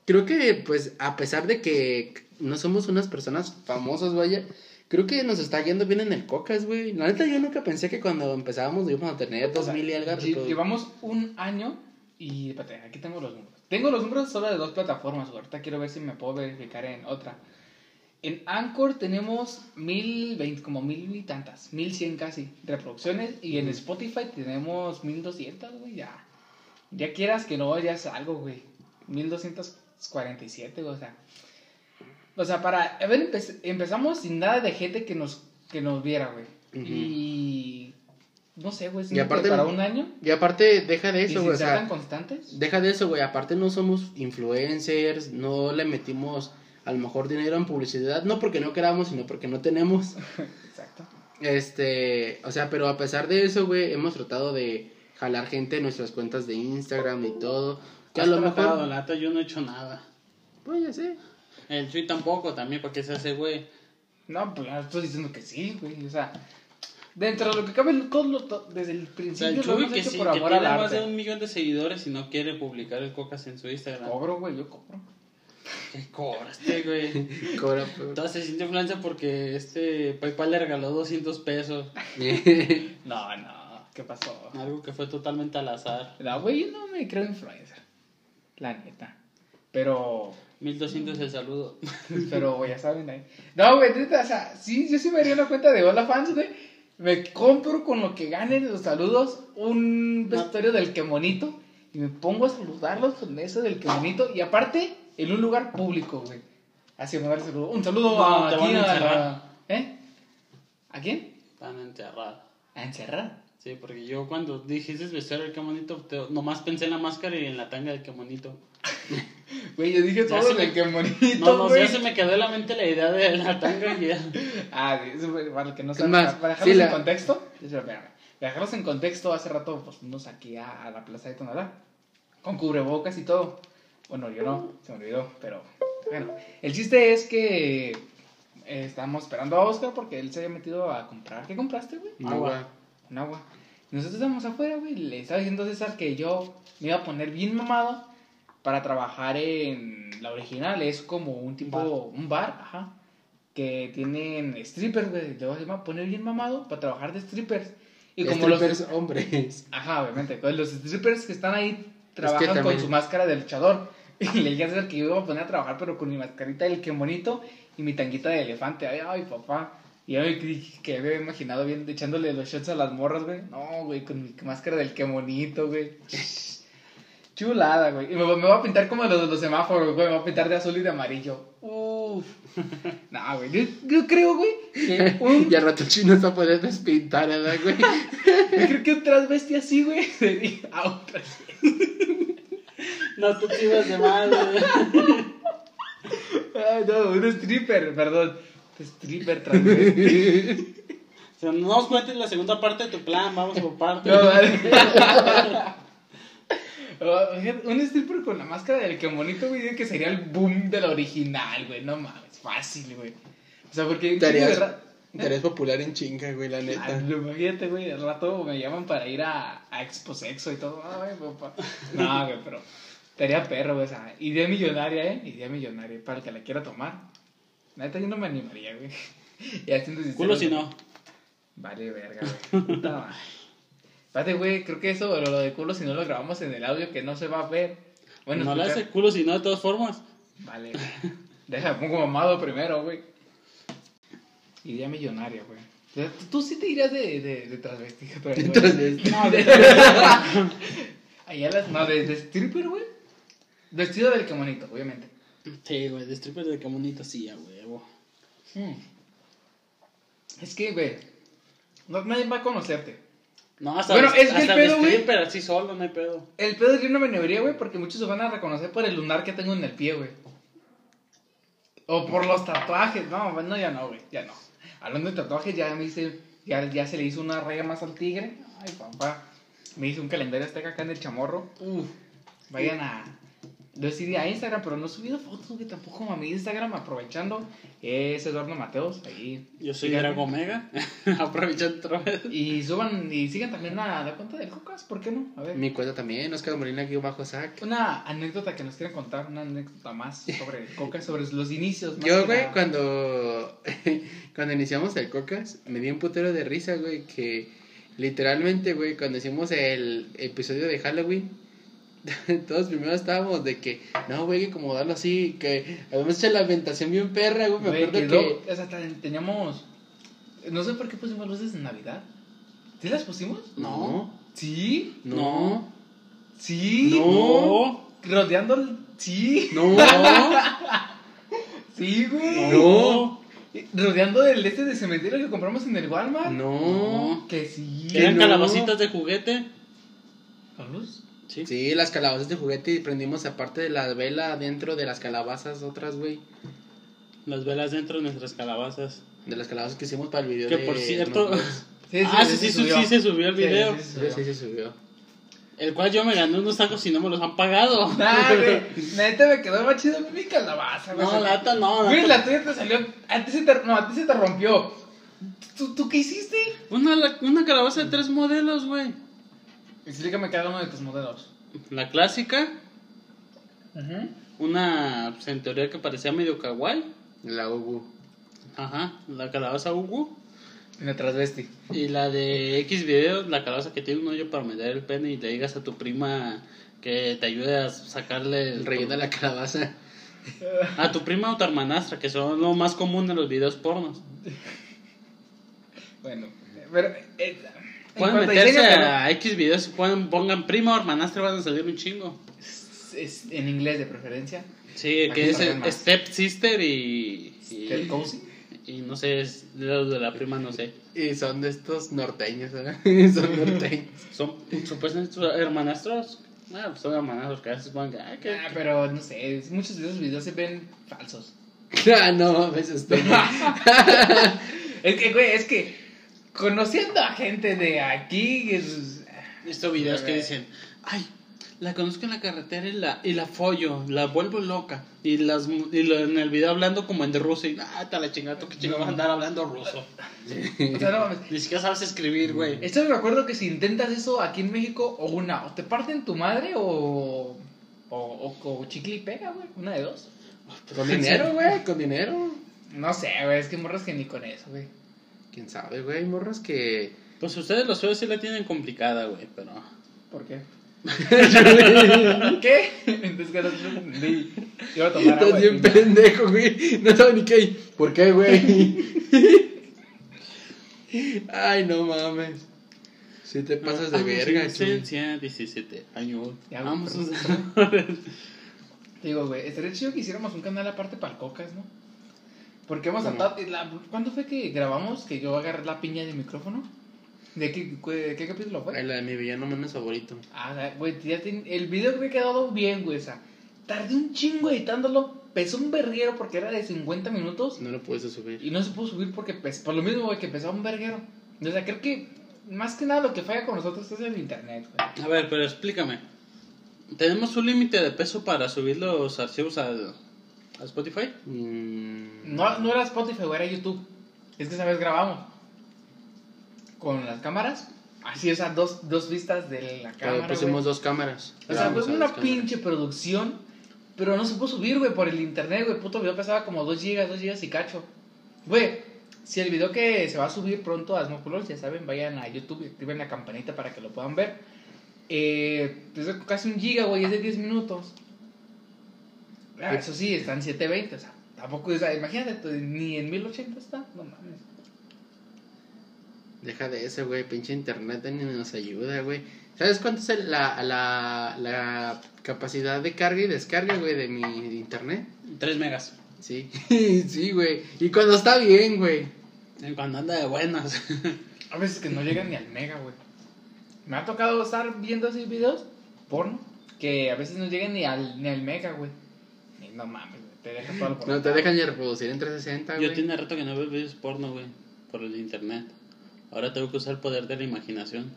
creo que, pues, a pesar de que no somos unas personas famosas, vaya, creo que nos está yendo bien en el Cocas, güey. La neta, yo nunca pensé que cuando empezábamos íbamos a tener dos O sea, mil y algo. lle- Llevamos un año y, espérate, aquí tengo los números. Tengo los números solo de dos plataformas, güey. ahorita quiero ver si me puedo verificar en otra. En Anchor tenemos mil veinte, como mil y tantas, mil cien casi reproducciones. Y en Spotify tenemos mil doscientas, güey, ya. Ya quieras que no, ya es algo, güey. Mil doscientos cuarenta y siete, o sea. O sea, para. A ver, empe- empezamos sin nada de gente que nos, que nos viera, güey. Y. No sé, güey. Y aparte- para un año. Y aparte, deja de eso, güey. O ser sea, tan constantes. Deja de eso, güey. Aparte no somos influencers, no le metimos a lo mejor dinero en publicidad, no porque no queramos, sino porque no tenemos. Exacto. Este, o sea, pero a pesar de eso, güey, hemos tratado de jalar gente en nuestras cuentas de Instagram y todo. Que a lo mejor, yo no he hecho nada. pues ya sé. El Chuy tampoco, también, porque se hace, güey. No, pues ya estoy diciendo que sí, güey. O sea, dentro de lo que cabe, todo lo- to- desde el O sea, principio el lo Chuy hemos que hecho sí, por que amor tiene al más de un millón de seguidores y no quiere publicar el Cocas en su Instagram. Cobro, güey, yo cobro. ¿Qué cobraste, güey? Cobra, pues. Entonces se siente influencia porque este PayPal le regaló 200 pesos. No, no, ¿qué pasó? Algo que fue totalmente al azar. No, güey, yo no me creo influencer. La neta. Pero, 1200 el saludo. pero ya saben ahí. No, güey, o sea, sí, yo sí me haría una cuenta de Hola Fans, güey. Me compro con lo que ganen los saludos un vestuario del que monito y me pongo a saludarlos con eso del que monito y aparte en un lugar público, güey. Así me saludo. Un saludo No, a, te van a a encerrar. ¿Eh? ¿A quién? Tan enterrado. A encerrar. Sí, porque yo cuando dijiste vestuario del que bonito, te- nomás pensé en la máscara y en la tanga del que bonito. Güey, yo dije Ya todo se del me- que monito, No, no, se me quedó en la mente la idea de la tanga y ya. Ah, sí, eso fue para el que no Es sabe. más, para dejarlos sí, en la- contexto. espérame. Para dejarlos en contexto, hace rato pues fuimos aquí a, a la plaza de Tonalá. Con cubrebocas y todo. Bueno, yo no, se me olvidó, pero bueno. El chiste es que eh, estábamos esperando a Oscar porque él se había metido a comprar. ¿Qué compraste, güey? Agua. Un agua. Nosotros estábamos afuera, güey. Le estaba diciendo a César que yo me iba a poner bien mamado para trabajar en la original. Es como un tipo, Bar. un bar, ajá. Que tienen strippers, güey. Me iba a poner bien mamado para trabajar de strippers. Y como Strippers los. hombres. Ajá, obviamente. con Los strippers que están ahí trabajan con también- su máscara de luchador. Y le dije a César que yo iba a poner a trabajar, pero con mi mascarita del que bonito y mi tanguita de elefante. Ay, ay, papá. Y yo me que había imaginado bien echándole los shots a las morras, güey. No, güey, con mi máscara del que bonito, güey. Chulada, güey. Y me, me voy a pintar como los los semáforos, güey. Me voy a pintar de azul y de amarillo. Uff. No, güey. Yo, yo creo, güey, que un, Y al rato el chino se puede despintar, ¿verdad, güey? yo creo que un transvesti así, güey, sería a otra. No te chivas de mal, güey. Ay, no, un stripper, perdón. Stripper transvesti. O sea, no nos cuentes la segunda parte de tu plan, vamos por partes. No, vale. Un stripper con la máscara del que bonito, güey, que sería el boom del original, güey. No mames, fácil, güey. O sea, porque. De harías popular en chinga, güey, la neta. lo- Imagínate, güey, al rato me llaman para ir a, a Expo Sexo y todo. Ay, papá. No, güey, pero estaría perro, güey. O sea, idea millonaria, ¿eh? Idea millonaria para el que la quiera tomar. Neta, yo no me animaría, güey. Siendo sincero, Culo si no. Vale, verga, güey. Puta madre. Espérate, güey, creo que eso, lo, lo de culo, si no lo grabamos en el audio, que no se va a ver. Bueno, no le escuchar- hace culo si no, de todas formas. Vale, güey. Deja, pongo mamado primero, güey. Idea millonaria, güey. Tú, tú sí te irías de, de, de transvesti, pero, güey. No, de... Allá las... No, de, de stripper, güey. Vestido del que bonito, obviamente. Sí, güey, de stripper de camonita sí, a huevo. Hmm. Es que, güey, no, nadie va a conocerte. No, hasta, Bueno, es que el hasta de pedo, güey- stripper así solo, no hay pedo. El pedo es que yo no me güey, porque muchos se van a reconocer por el lunar que tengo en el pie, güey. O por los tatuajes. No, bueno, ya no, güey, ya no. Hablando de tatuajes, ya me hice, ya, ya se le hizo una raya más al tigre. Ay, papá. Me hice un calendario azteca acá en el chamorro. Uf, vayan a... Sí a Instagram, pero no he subido fotos, güey, tampoco a mi Instagram, aprovechando. Es Eduardo Mateos, ahí. Yo soy. Drago Omega, aprovechando otra vez. Y suban, y sigan también a la cuenta del Cocas, ¿por qué no? A ver. Mi cuenta también, Oscar Molina aquí bajo sac. Una anécdota que nos quieran contar, una anécdota más sobre el Coca, sobre los inicios. más Yo, que güey, cuando, cuando iniciamos el Cocas, me di un putero de risa, güey, que literalmente, güey, cuando hicimos el episodio de Halloween, todos primero estábamos de que, no, güey, hay que acomodarlo así, que habíamos hecho la ambientación bien perra, güey, me Güey, acuerdo que... o sea, ten- teníamos. No sé por qué pusimos luces en Navidad. ¿Sí las pusimos? No, ¿Sí? no, ¿Sí? No. Rodeando el. ¿Sí? no, ¿Sí, güey? no, Rodeando el este de cementerio que compramos en el Walmart. no. Que sí. Eran no. calabacitas de juguete. ¿Con luz? Sí. Sí, las calabazas de juguete y prendimos aparte de la vela dentro de las calabazas otras, güey. Las velas dentro de nuestras calabazas. De las calabazas que hicimos para el video Que de... por cierto. no, ah, sí, sí, sí, sí, se subió el video. sí, sí, Sí, subió. sí, se subió. El cual yo me gané unos tacos y no me los han pagado. Nah, güey. Neta me quedó más chido mi calabaza, güey. No, la neta no. Güey, la la tuya te salió. Antes se te, no, antes se te rompió. ¿Tú, ¿Tú qué hiciste? Una, una calabaza de tres modelos, güey. Explícame cada uno de tus modelos. La clásica, una pues, en teoría que parecía medio kawaii. La Ugu. Ajá, la calabaza Ugu. En el transvesti. Y la de X videos, la calabaza que tiene un hoyo para meter el pene y le digas a tu prima que te ayude a sacarle El relleno de la calabaza. A tu prima o tu hermanastra, que son lo más común en los videos pornos. Bueno, pero. eh, Pueden meterse a X videos y pueden, pongan prima o hermanastra, van a salir un chingo. es, es en inglés de preferencia. Sí, que es. Step Sister y. y-. Y no sé, es de los de la prima, no sé. Y son de estos norteños, ¿verdad? son norteños. Son supuestamente hermanastros. Ah, pues son hermanastros que a veces que. "Ay, que- Ah, pero no sé, muchos de esos videos se ven falsos. ah, no, a veces. Es que, güey, es que conociendo a gente de aquí, es- He visto videos que dicen, ay, la conozco en la carretera y la, y la follo, la vuelvo loca. Y, las, y lo- en el video hablando como en de ruso. Y, ah, te la chingada, tú qué chingada vas a andar hablando ruso. o sea, no. Ni siquiera sabes escribir, güey. Esto me acuerdo que si intentas eso aquí en México, o una, o te parten tu madre o. O, o, o chicle y pega, güey. Una de dos. Con dinero, güey, con dinero. No sé, güey, es que morras que ni con eso, güey. Quién sabe, güey, hay morros que... Pues ustedes los feos sí la tienen complicada, güey, pero... ¿Por qué? ¿Qué? Entonces que no entendí. Iba a tomar Estás bien pendejo, güey. No sabes ni qué. ¿Por qué, güey? Ay, no mames. Si te pasas de Amo verga, inocencia, 17 años. Ya, Vamos a Digo, güey, estaría chido que hiciéramos un canal aparte para el cocas, ¿no? Porque hemos tratado. la- ¿Cuándo fue que grabamos que yo agarré la piña de micrófono? ¿De qué, de qué capítulo fue? La de mi villano menos favorito. Ah, güey, ya ten- el video me ha quedado bien, güey. O sea, tardé un chingo editándolo. Pesó un verguero porque era de 50 minutos. No lo puedes subir. Y no se pudo subir porque pes- por lo mismo, güey, que pesaba un verguero. O sea, creo que más que nada lo que falla con nosotros es el internet, güey. A ver, pero explícame. ¿Tenemos un límite de peso para subir los archivos al, a Spotify? Mm, No, no era Spotify, era YouTube. Es que esa vez grabamos con las cámaras. Así, o sea, dos, dos vistas de la Pero cámara. pusimos güey. dos cámaras. O sea, fue una cámaras. pinche producción. Pero no se pudo subir, güey, por el internet, güey. Puto video pesaba como 2 gigas, 2 gigas y cacho. Güey, si el video que se va a subir pronto a Smokulors, ya saben, vayan a YouTube y activen la campanita para que lo puedan ver. Eh, es de casi un giga, güey, es de 10 minutos. Ah, eso sí, están 720, o sea, tampoco, o sea, imagínate, ni en 1080 está, no mames. Deja de eso, güey. Pinche internet ni nos ayuda, güey. ¿Sabes cuánto es la, la, la capacidad de carga y descarga, güey, de mi internet? 3 megas. Sí, sí, güey. Y cuando está bien, güey. Cuando anda de buenas. A veces que no llegan ni al mega, güey. Me ha tocado estar viendo así videos, porno, que a veces no llegan ni al, ni al mega, güey. No mames, te deja todo el No te dejan ni reproducir en 360, Yo güey. tiene rato que no veo videos porno, güey, por el internet. Ahora tengo que usar el poder de la imaginación.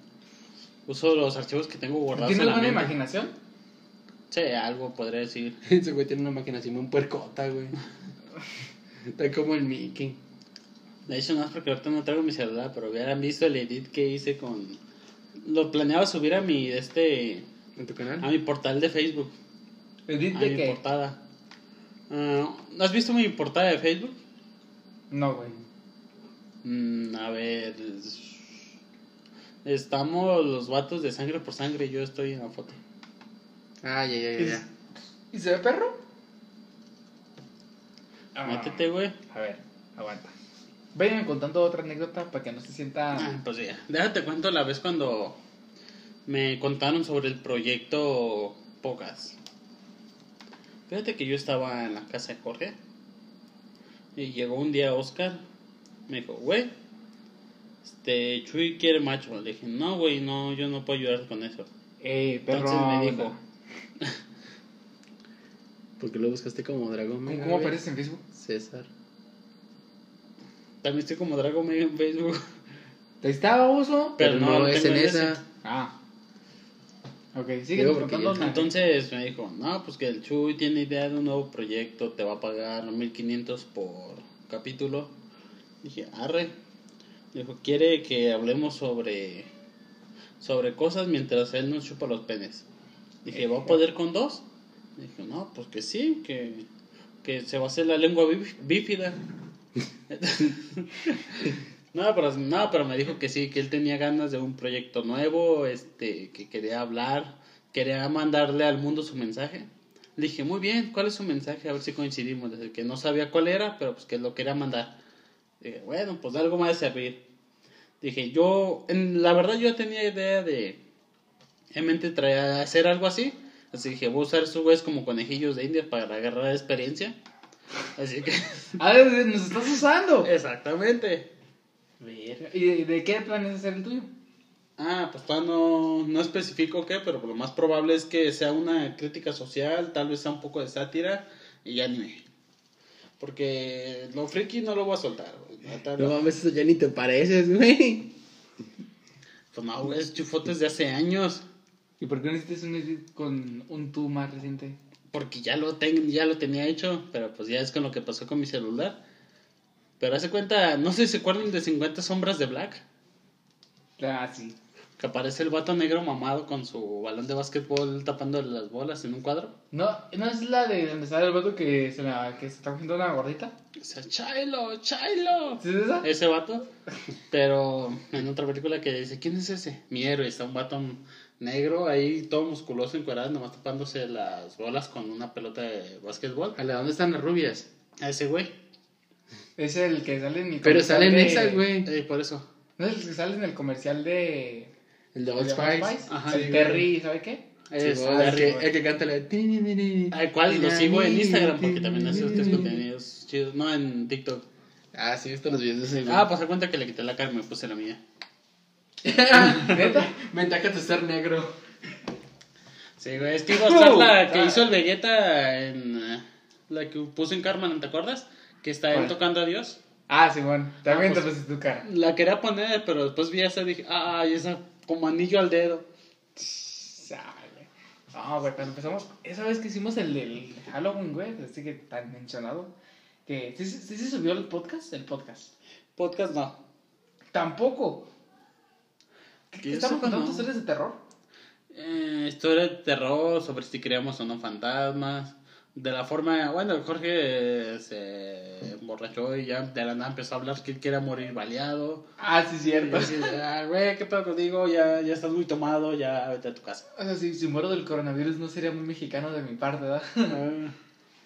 Uso los archivos que tengo guardados ¿Tienes en la buena mente. imaginación? Sí, algo podría decir. Ese güey tiene una imaginación muy puercota, güey. Está como el Mickey. De hecho, no es porque ahorita no traigo mi celular, pero hubieran visto el edit que hice con... Lo planeaba subir a mi, este, ¿En tu canal? a mi portal de Facebook. ¿Edit A de mi qué? portada. Ah, ¿Has visto mi portada de Facebook? No, güey. Mm, a ver... Estamos los vatos de sangre por sangre y yo estoy en la foto. Ah, ya, ya, ya. ya. ¿Y se ve perro? Ah, Métete, güey. A ver, aguanta. Vayan contando otra anécdota para que no se sienta... Ah, pues ya. Déjate cuento la vez cuando me contaron sobre el proyecto Pocas. Fíjate que yo estaba en la casa de Jorge y llegó un día Oscar. Me dijo, güey, este Chuy quiere macho. Le dije, no, güey, no, yo no puedo ayudar con eso. Eh, perro. Entonces me dijo, ¿Por qué lo buscaste como Dragón? ¿Cómo, Mega, cómo apareces en Facebook? César. también estoy como Drago medio en Facebook. ¿Ahí está, baboso? Pero Pero, no no, es en en ese. esa. Ah. Ok, sigue Entonces me dijo, no, pues que el Chuy tiene idea de un nuevo proyecto, te va a pagar 1500 por capítulo. Dije, arre. Dijo, quiere que hablemos sobre sobre cosas mientras él nos chupa los penes. Dije, ¿va a poder con dos? Dije, no, pues que sí, que, que se va a hacer la lengua bíf- bífida. no, pero, no, pero me dijo que sí, que él tenía ganas de un proyecto nuevo, este, que quería hablar, quería mandarle al mundo su mensaje. Le dije, muy bien, ¿cuál es su mensaje? A ver si coincidimos. Desde que no sabía cuál era, pero pues que lo quería mandar. Dije, bueno, pues algo más de servir. Dije, yo, en, la verdad yo tenía idea de, en mente traía hacer algo así. Así dije, voy a usar estos güeyes como conejillos de India para agarrar experiencia. Así que, A ver, nos estás usando. exactamente. Verga. ¿Y de, de qué planes hacer el tuyo? Ah, pues todavía no, no especifico qué, pero lo más probable es que sea una crítica social, tal vez sea un poco de sátira y anime. Porque lo friki no lo voy a soltar, güey. No no. mames, eso ya ni te pareces, güey. Pues no, güey, es fotos de hace años. ¿Y por qué no hiciste un edit con un tú más reciente? Porque ya lo, ten, ya lo tenía hecho, pero pues ya es con lo que pasó con mi celular. Pero hace cuenta, no sé si se acuerdan de 50 sombras de Black. Ah, sí. Que aparece el vato negro mamado con su balón de básquetbol tapando las bolas en un cuadro. ¿No, ¿No es la de donde sale el vato que se, la, que se está cogiendo una gordita? O sea, Chilo, Chilo. ¿Sí es esa? Ese vato. Pero en otra película que dice, ¿quién es ese? Mi héroe, está un vato negro, ahí todo musculoso, encuadrado, nomás tapándose las bolas con una pelota de básquetbol. Ale, ¿dónde están las rubias? A ese güey. Es el que sale en mi Pero comercial salen de- esas, güey. Eh, por eso. ¿No es el que sale en el comercial de... El de Old de Spice. Ajá, el sí, Terry, ¿sabe qué? Es Sí, el, que, el que canta la. Al cual lo sigo en Instagram porque también hace ustedes contenidos chidos. No, en TikTok. Ah, sí, visto los videos de ese güey. Ah, pues se cuenta que le quité la cara y me puse la mía. ¿Neta? Ventaja de ser negro. Sí, güey. Es que iba a estar la que Ah. hizo el Vegeta en. eh, La que puso en Carmen, ¿te acuerdas? Que está él tocando a Dios. Ah, Simón, también Ah, te pues- pusiste tu cara. La quería poner, pero después vi esa y dije, ay, esa como anillo al dedo. Sale. No, güey, cuando empezamos, esa vez que hicimos el del Halloween, güey, así que tan mencionado, que ¿sí, sí, sí se subió el podcast? El podcast. Podcast no. Tampoco. ¿Qué, qué estamos contando no. historias de terror? Eh, historia de terror sobre si creíamos o no fantasmas. De la forma, bueno, Jorge se emborrachó y ya de la nada empezó a hablar que él quiera morir baleado. Ah, sí, Y cierto. de, "Ah, güey, ¿qué pedo contigo? Ya, ya estás muy tomado, ya vete a tu casa. O sea, si, si muero del coronavirus no sería muy mexicano de mi parte, ¿verdad? Ah,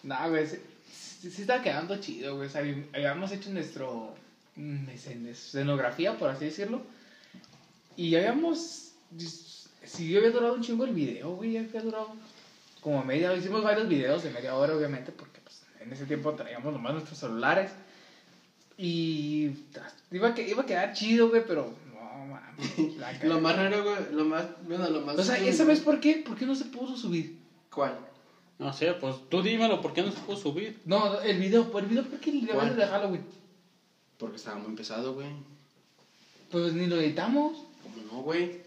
Nah, güey, sí, sí, sí está quedando chido, güey. O sea, habíamos hecho nuestro mm, escen- escenografía, por así decirlo. Y habíamos. Sí, yo había durado un chingo el video, güey. Ya había durado como media hora. Hicimos varios videos de media hora, obviamente, porque pues, en ese tiempo traíamos nomás nuestros celulares. Y iba a, que- iba a quedar chido, güey, pero no, mames. Lo más raro, güey, lo más, bueno, lo más... O sea, ¿esa vez por qué? ¿Por qué no se pudo subir? ¿Cuál? no sé, pues tú dímelo, ¿por qué no se pudo subir? No, el video, el video, ¿por qué el video ¿Cuál? de Halloween? Porque estaba muy pesado, güey. Pues ni lo editamos. ¿Cómo no, güey?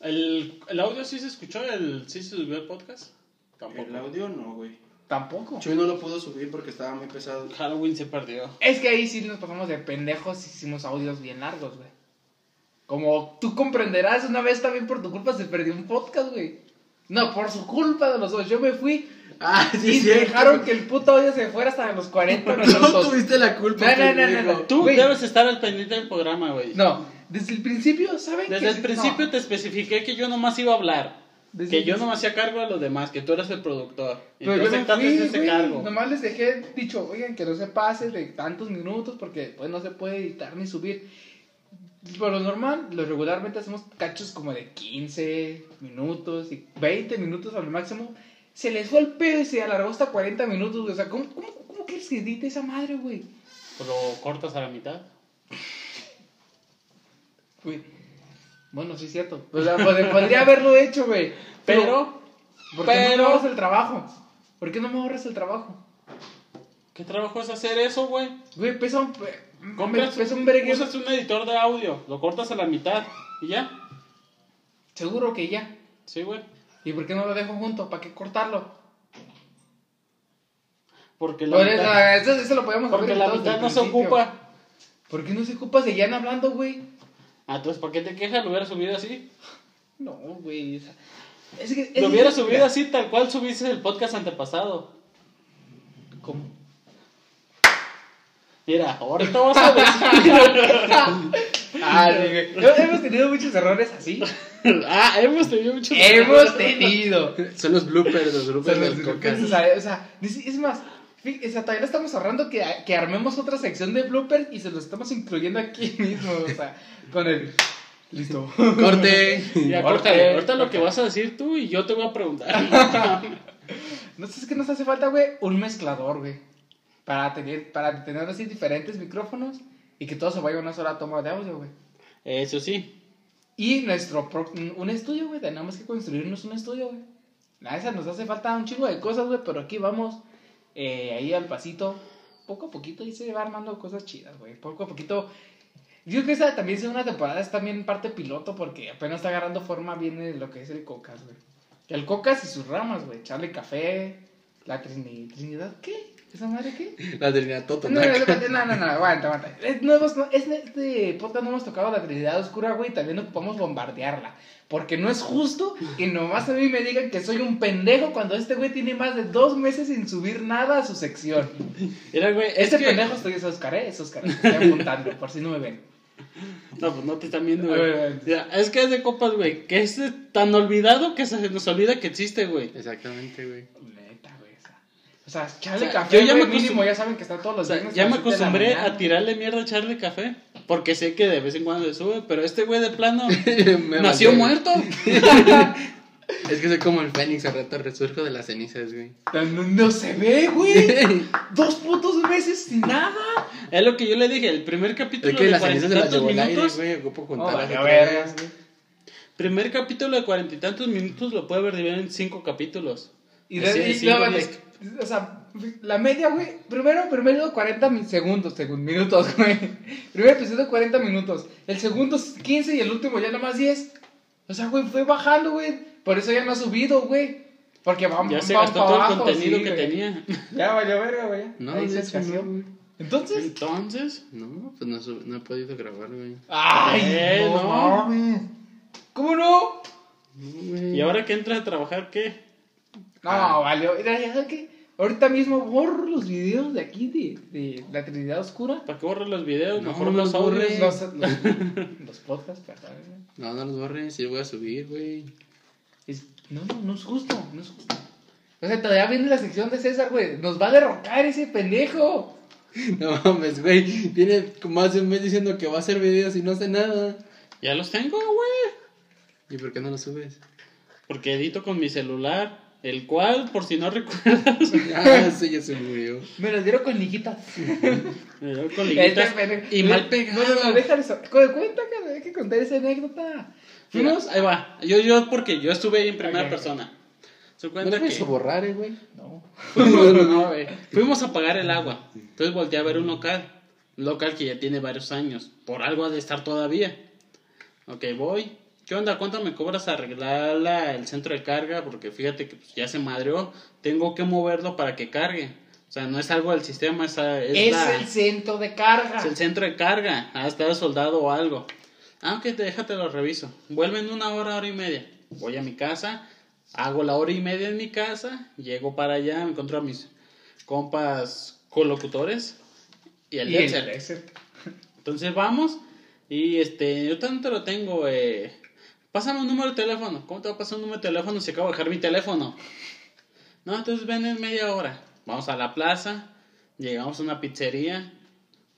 ¿El, el audio sí se escuchó? ¿El, ¿Sí se subió el podcast? Tampoco. El audio no, güey. Tampoco. Chuy no lo pudo subir porque estaba muy pesado. Halloween se perdió. Es que ahí sí nos pasamos de pendejos y hicimos audios bien largos, güey. Como tú comprenderás, una vez también por tu culpa se perdió un podcast, güey. No, por su culpa de los dos. Yo me fui Ah, y dejaron que el puto audio se fuera hasta los 40 No minutos. tuviste la culpa, No, no, no, no, no. Tú debes estar al pendiente del programa, güey. No, desde el principio, ¿saben? Desde que el principio No. te especifiqué que yo nomás iba a hablar. Desde que yo principio. nomás hacía cargo de los demás, que tú eres el productor. Pero yo me aceptaste fui, ese güey. cargo. Nomás les dejé dicho, oigan, que no se pase de tantos minutos porque pues no se puede editar ni subir. Por lo normal, lo regularmente hacemos cachos como de 15 minutos y 20 minutos al máximo. Se les fue el pedo y se alargó hasta 40 minutos. O sea, ¿cómo, cómo, cómo quieres que edite esa madre, güey? Lo cortas a la mitad. Güey. Bueno, sí es cierto. O sea, pod- podría haberlo hecho, güey. Pero, ¿por qué no me ahorras el trabajo? ¿Por qué no me ahorras el trabajo? ¿qué trabajo es hacer eso, güey? Güey, pesa un... Compras, Pesa un verguero. usas un editor de audio, lo cortas a la mitad y ya. Seguro que ya. Sí, güey. ¿Y por qué no lo dejo junto? ¿Para qué cortarlo? Porque la mitad, eso, eso, lo podemos porque la mitad no se principio. ocupa. ¿Por qué no se ocupa? Seguían hablando, güey. Ah, entonces, ¿para qué te quejas? Lo hubiera subido así. No, güey. es que, es Lo hubiera subido mira, así, tal cual subiste el podcast antepasado. ¿Cómo? Mira, ahorita vas a decir. Ah, sí. Hemos tenido muchos errores así. ah, hemos tenido muchos. Hemos tenido. Son los bloopers, los bloopers Son los del bloopers, o sea, es más, o sea, todavía le estamos ahorrando que, que armemos otra sección de bloopers y se lo estamos incluyendo aquí mismo, o sea, con el... Listo. Corte. Ya, Ahorita- córtale. Ahorita lo que vas a decir tú y yo te voy a preguntar. No sé, es que nos hace falta, güey, un mezclador, güey. Para tener, para tener así diferentes micrófonos y que todo se vaya a una sola toma de audio, güey. Eso sí. Y nuestro pro- un estudio, güey. Tenemos que construirnos un estudio, güey. A esa nos hace falta un chingo de cosas, güey. Pero aquí vamos eh, ahí al pasito. Poco a poquito y se va armando cosas chidas, güey. Poco a poquito. Yo que esa también es una temporada, es también parte piloto porque apenas está agarrando forma bien lo que es el Cocas, güey. El Cocas y sus ramas, güey. Echarle café, la Trini- Trinidad, ¿qué? ¿Esa madre qué? La Trinidad No, Totonac. no, no, no, no, aguanta, aguanta. Es- no hemos- no, es- este podcast no hemos tocado la Trinidad Oscura, güey, también ocupamos bombardearla. Porque no es justo que nomás a mí me digan que soy un pendejo cuando este güey tiene más de dos meses sin subir nada a su sección. Mira, güey, es Este que pendejo estoy es Oscar, ¿eh? Es Oscar, estoy apuntando, por si no me ven. No, pues no te están viendo, güey. Es que es de copas, güey. Que es tan olvidado que se nos olvida que existe, güey. Exactamente, güey. O sea, O sea, café, yo ya me mínimo, ya saben que está todos O los sea, viernes ya a me las acostumbré a tirarle mierda a echarle café. Porque sé que de vez en cuando le sube. Pero este güey de plano nació muerto. Es que soy como el Fénix, al rato resurjo de las cenizas, güey. No, no se ve, güey. Dos putos meses sin nada. Es lo que yo le dije. El primer capítulo Es que de las cenizas se las llevó el aire, minutos. güey. Ocupo otra vergas, vez. güey. Primer capítulo de cuarenta y tantos minutos lo puede ver dividido en cinco capítulos. Y, de, y luego. O sea, la media, güey. Primero, primero 40 mi- segundos, según minutos, güey. Primer episodio 40 minutos. El segundo 15 y el último ya nomás 10. O sea, güey, fue bajando, güey. Por eso ya no ha subido, güey. Porque vamos Ya se gastó todo el abajo, contenido sí, que güey. tenía. Ya valió verga, güey. No, Ahí se escaseó. no, güey. Entonces. Entonces, No, pues no, sub- no he podido grabar, güey. ¡Ay! Eh, no, no. mames. ¿Cómo no? No, güey. ¿y ahora que entras a trabajar qué? No, Ah. valió. Mira, ya sabes qué. Ahorita mismo borro los videos de aquí de, de la Trinidad Oscura. ¿Para qué borras los videos? No, Mejor no los los borres. audios. Los, los, los podcasts, perdón. No, no los borres, sí los voy a subir, güey. No, no, no es justo, no es justo. O sea, todavía viene la sección de César, güey. Nos va a derrocar ese pendejo. No mames, güey. Viene como hace un mes diciendo que va a hacer videos y no hace nada. Ya los tengo, güey. ¿Y por qué no los subes? Porque edito con mi celular. El cual, por si no recuerdas, Ah, ese ya se murió. Me los dieron con liguitas. me dio con Este liguitas y No, mal pegado. No, no, no, déjale eso. Cu- Cuenta que hay que contar esa anécdota. Fuimos, ahí va. Yo, yo, porque yo estuve ahí en primera Ok. persona. Se ¿No cuenta lo que a borrar, eh, güey? No. fuimos, no, güey. fuimos a pagar el agua. Entonces volteé a ver un local. Un local que ya tiene varios años. Por algo ha de estar todavía. Ok, voy. ¿Qué onda? ¿Cuánto me cobras arreglar la- el centro de carga? Porque fíjate que pues, ya se madreó. Tengo que moverlo para que cargue. O sea, no es algo del sistema, es, es Es la- el centro de carga. es el centro de carga. Ha estado soldado o algo. Ah, ok, déjate lo reviso. Vuelve en una hora, hora y media. Voy a mi casa, hago la hora y media en mi casa, llego para allá, me encuentro a mis compas colocutores y el Y el. Entonces vamos y este, yo tanto lo tengo, eh, pásame un número de teléfono. ¿Cómo te va a pasar un número de teléfono si acabo de dejar mi teléfono? No, entonces ven en media hora. Vamos a la plaza, llegamos a una pizzería,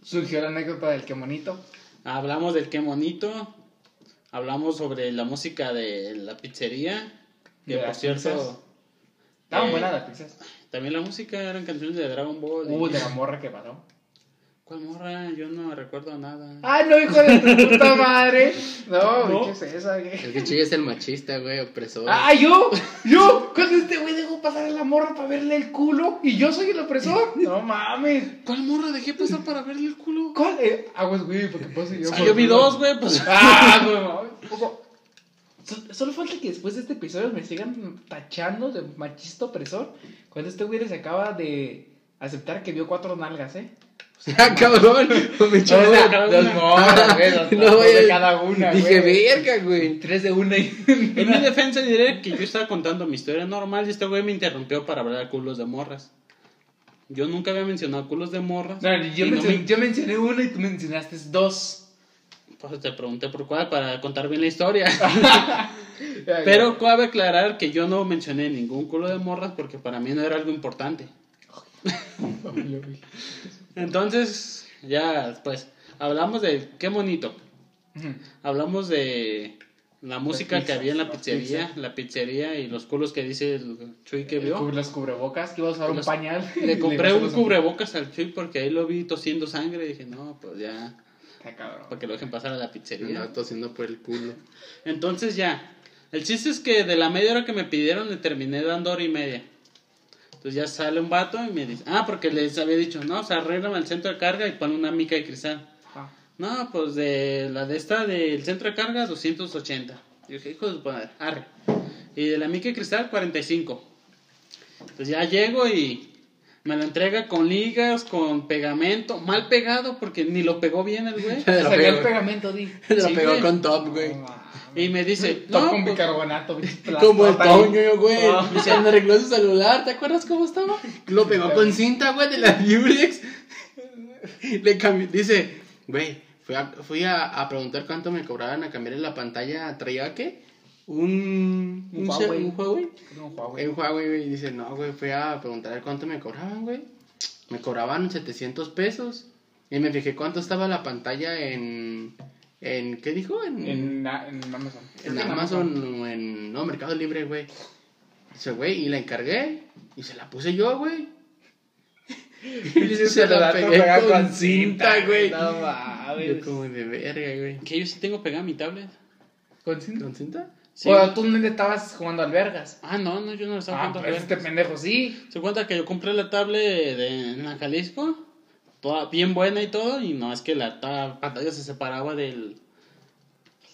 Surgió la anécdota del que monito. Hablamos del qué bonito. Hablamos sobre la música de la pizzería. Que por cierto. Estaban Eh, buenas las pizzas. también la música eran canciones de Dragon Ball. y- Uh, de la morra que paró. ¿Cuál morra? Yo no recuerdo nada. ¡Ay, no, hijo de tu puta madre! No, No. ¿qué es esa, güey? Es que es el machista, güey, opresor. ¡Ah, yo! ¡Yo! Cuando este güey dejó pasar a la morra para verle el culo y yo soy el opresor. No mames. ¿Cuál morra dejé pasar para verle el culo? ¿Cuál? Eh, aguas, güey, porque puedo yo. Ah, yo vi dos, güey, pues. ¡Ah, güey! mames. Solo falta que después de este episodio me sigan tachando de machista opresor. Cuando este güey les acaba de aceptar que vio cuatro nalgas, ¿eh? Ah, cabrón. Me cada Dos morras, güey, dos- No, dos de cada una, Dije, verga, güey. Tres de una y... En mi defensa diré que yo estaba contando mi historia normal y este güey me interrumpió para hablar de culos de morras. Yo nunca había mencionado culos de morras. No, yo, no mencioné, me- yo mencioné una y tú mencionaste dos. Pues te pregunté por cuál para contar bien la historia. Pero cabe aclarar que yo no mencioné ningún culo de morras porque para mí no era algo importante. Entonces, ya, pues, hablamos de qué bonito. Hablamos de la música que había en la las pizzería, la pizzería y los culos que dice el Chuy que vio. Los cubrebocas, que iba a usar un Los- pañal. Le compré un cubrebocas al Chuy porque ahí lo vi tosiendo sangre y dije, no, pues ya, Está cabrón. para que lo dejen pasar a la pizzería. Andaba tosiendo por el culo. Entonces ya. El chiste es que de la media hora que me pidieron le terminé dando hora y media. Entonces ya sale un vato y me dice, ah, porque les había dicho, no, o sea, arréglame el centro de carga y pon una mica de cristal. Ah. No, pues de la de esta del centro de carga 280. Y dije, hijo de su arre. Y de la mica de cristal 45. Entonces ya llego y me lo entrega con ligas, con pegamento, mal pegado porque ni lo pegó bien el güey. Se lo el pegó, pegamento, di. se lo Sí, pegó güey. con top, güey. Y me dice, Top no, con pues, bicarbonato, güey. Como el. Toño, güey. Ah. Me arregló su celular, ¿te acuerdas cómo estaba? Lo pegó con cinta, güey, de la Durex. Le cambió, dice, güey, Fui a, fui a, a preguntar cuánto me cobraban a cambiarle la pantalla. ¿Traía qué? Un, Un Huawei. un Huawei. No, Huawei. En Huawei, güey. Y dice, no, güey, fui a preguntar cuánto me cobraban, güey. Me cobraban 700 pesos. Y me fijé cuánto estaba la pantalla en... ¿En qué dijo? En, En, na- en Amazon. en Amazon o en... No, Mercado Libre, güey. Dice, güey, y la encargué. Y se la puse yo, güey. Y se la da pegué pegada con cinta, güey. No Yo mames. como de verga, güey. Que yo sí tengo pegada mi tablet. ¿Con cinta? ¿Con cinta? Sí. Bueno, tú no estabas jugando albergas. Ah, no, no, yo no estaba Ah, jugando. a pues ver. este pendejo sí. Se cuenta que yo compré la tablet de, en la Jalisco, toda bien buena y todo, y no es que la ta- pantalla se separaba del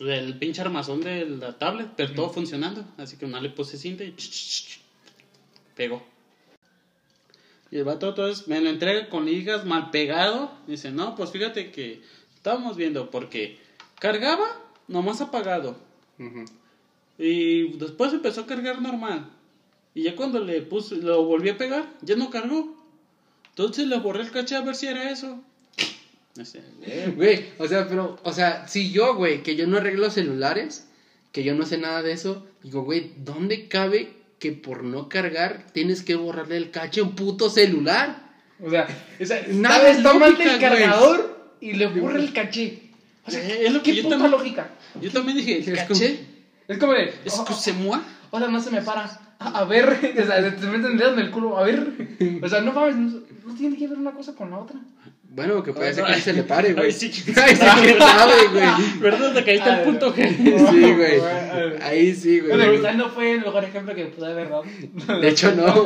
del pinche armazón de la tablet, pero todo funcionando, así que no le puse cinta y ch, ch, ch, pegó. Y el vato entonces me lo entrega con ligas mal pegado, dice, no, pues fíjate que estábamos viendo porque cargaba nomás apagado, Ujú. Y después empezó a cargar normal. Y ya cuando le puse, lo volví a pegar, ya no cargó. Entonces le borré el caché a ver si era eso. Dice, "Eh, Güey, o sea, pero, o sea, si yo, güey, que yo no arreglo celulares, que yo no sé nada de eso, digo, güey, ¿dónde cabe que por no cargar tienes que borrarle el cache a un puto celular? O sea, o sea Nada está, mal el cargador y le borra el caché. O sea, es lo que ¿qué yo puta también- lógica? Yo también dije, ¿el Es caché? Es como de. ¿Es que se mua? Ahora no se me para. A, a ver, o sea, se te meten el dedo en el culo. A ver. O sea, no mames, no, no tiene que ver una cosa con la otra. Bueno, que puede ser que se le pare, güey. ay, sí. Que sabe, güey. Perdón, te caíste al punto G. Sí, güey. Ahí sí, güey. quizás no fue el mejor ejemplo que pude haber dado. De hecho, no.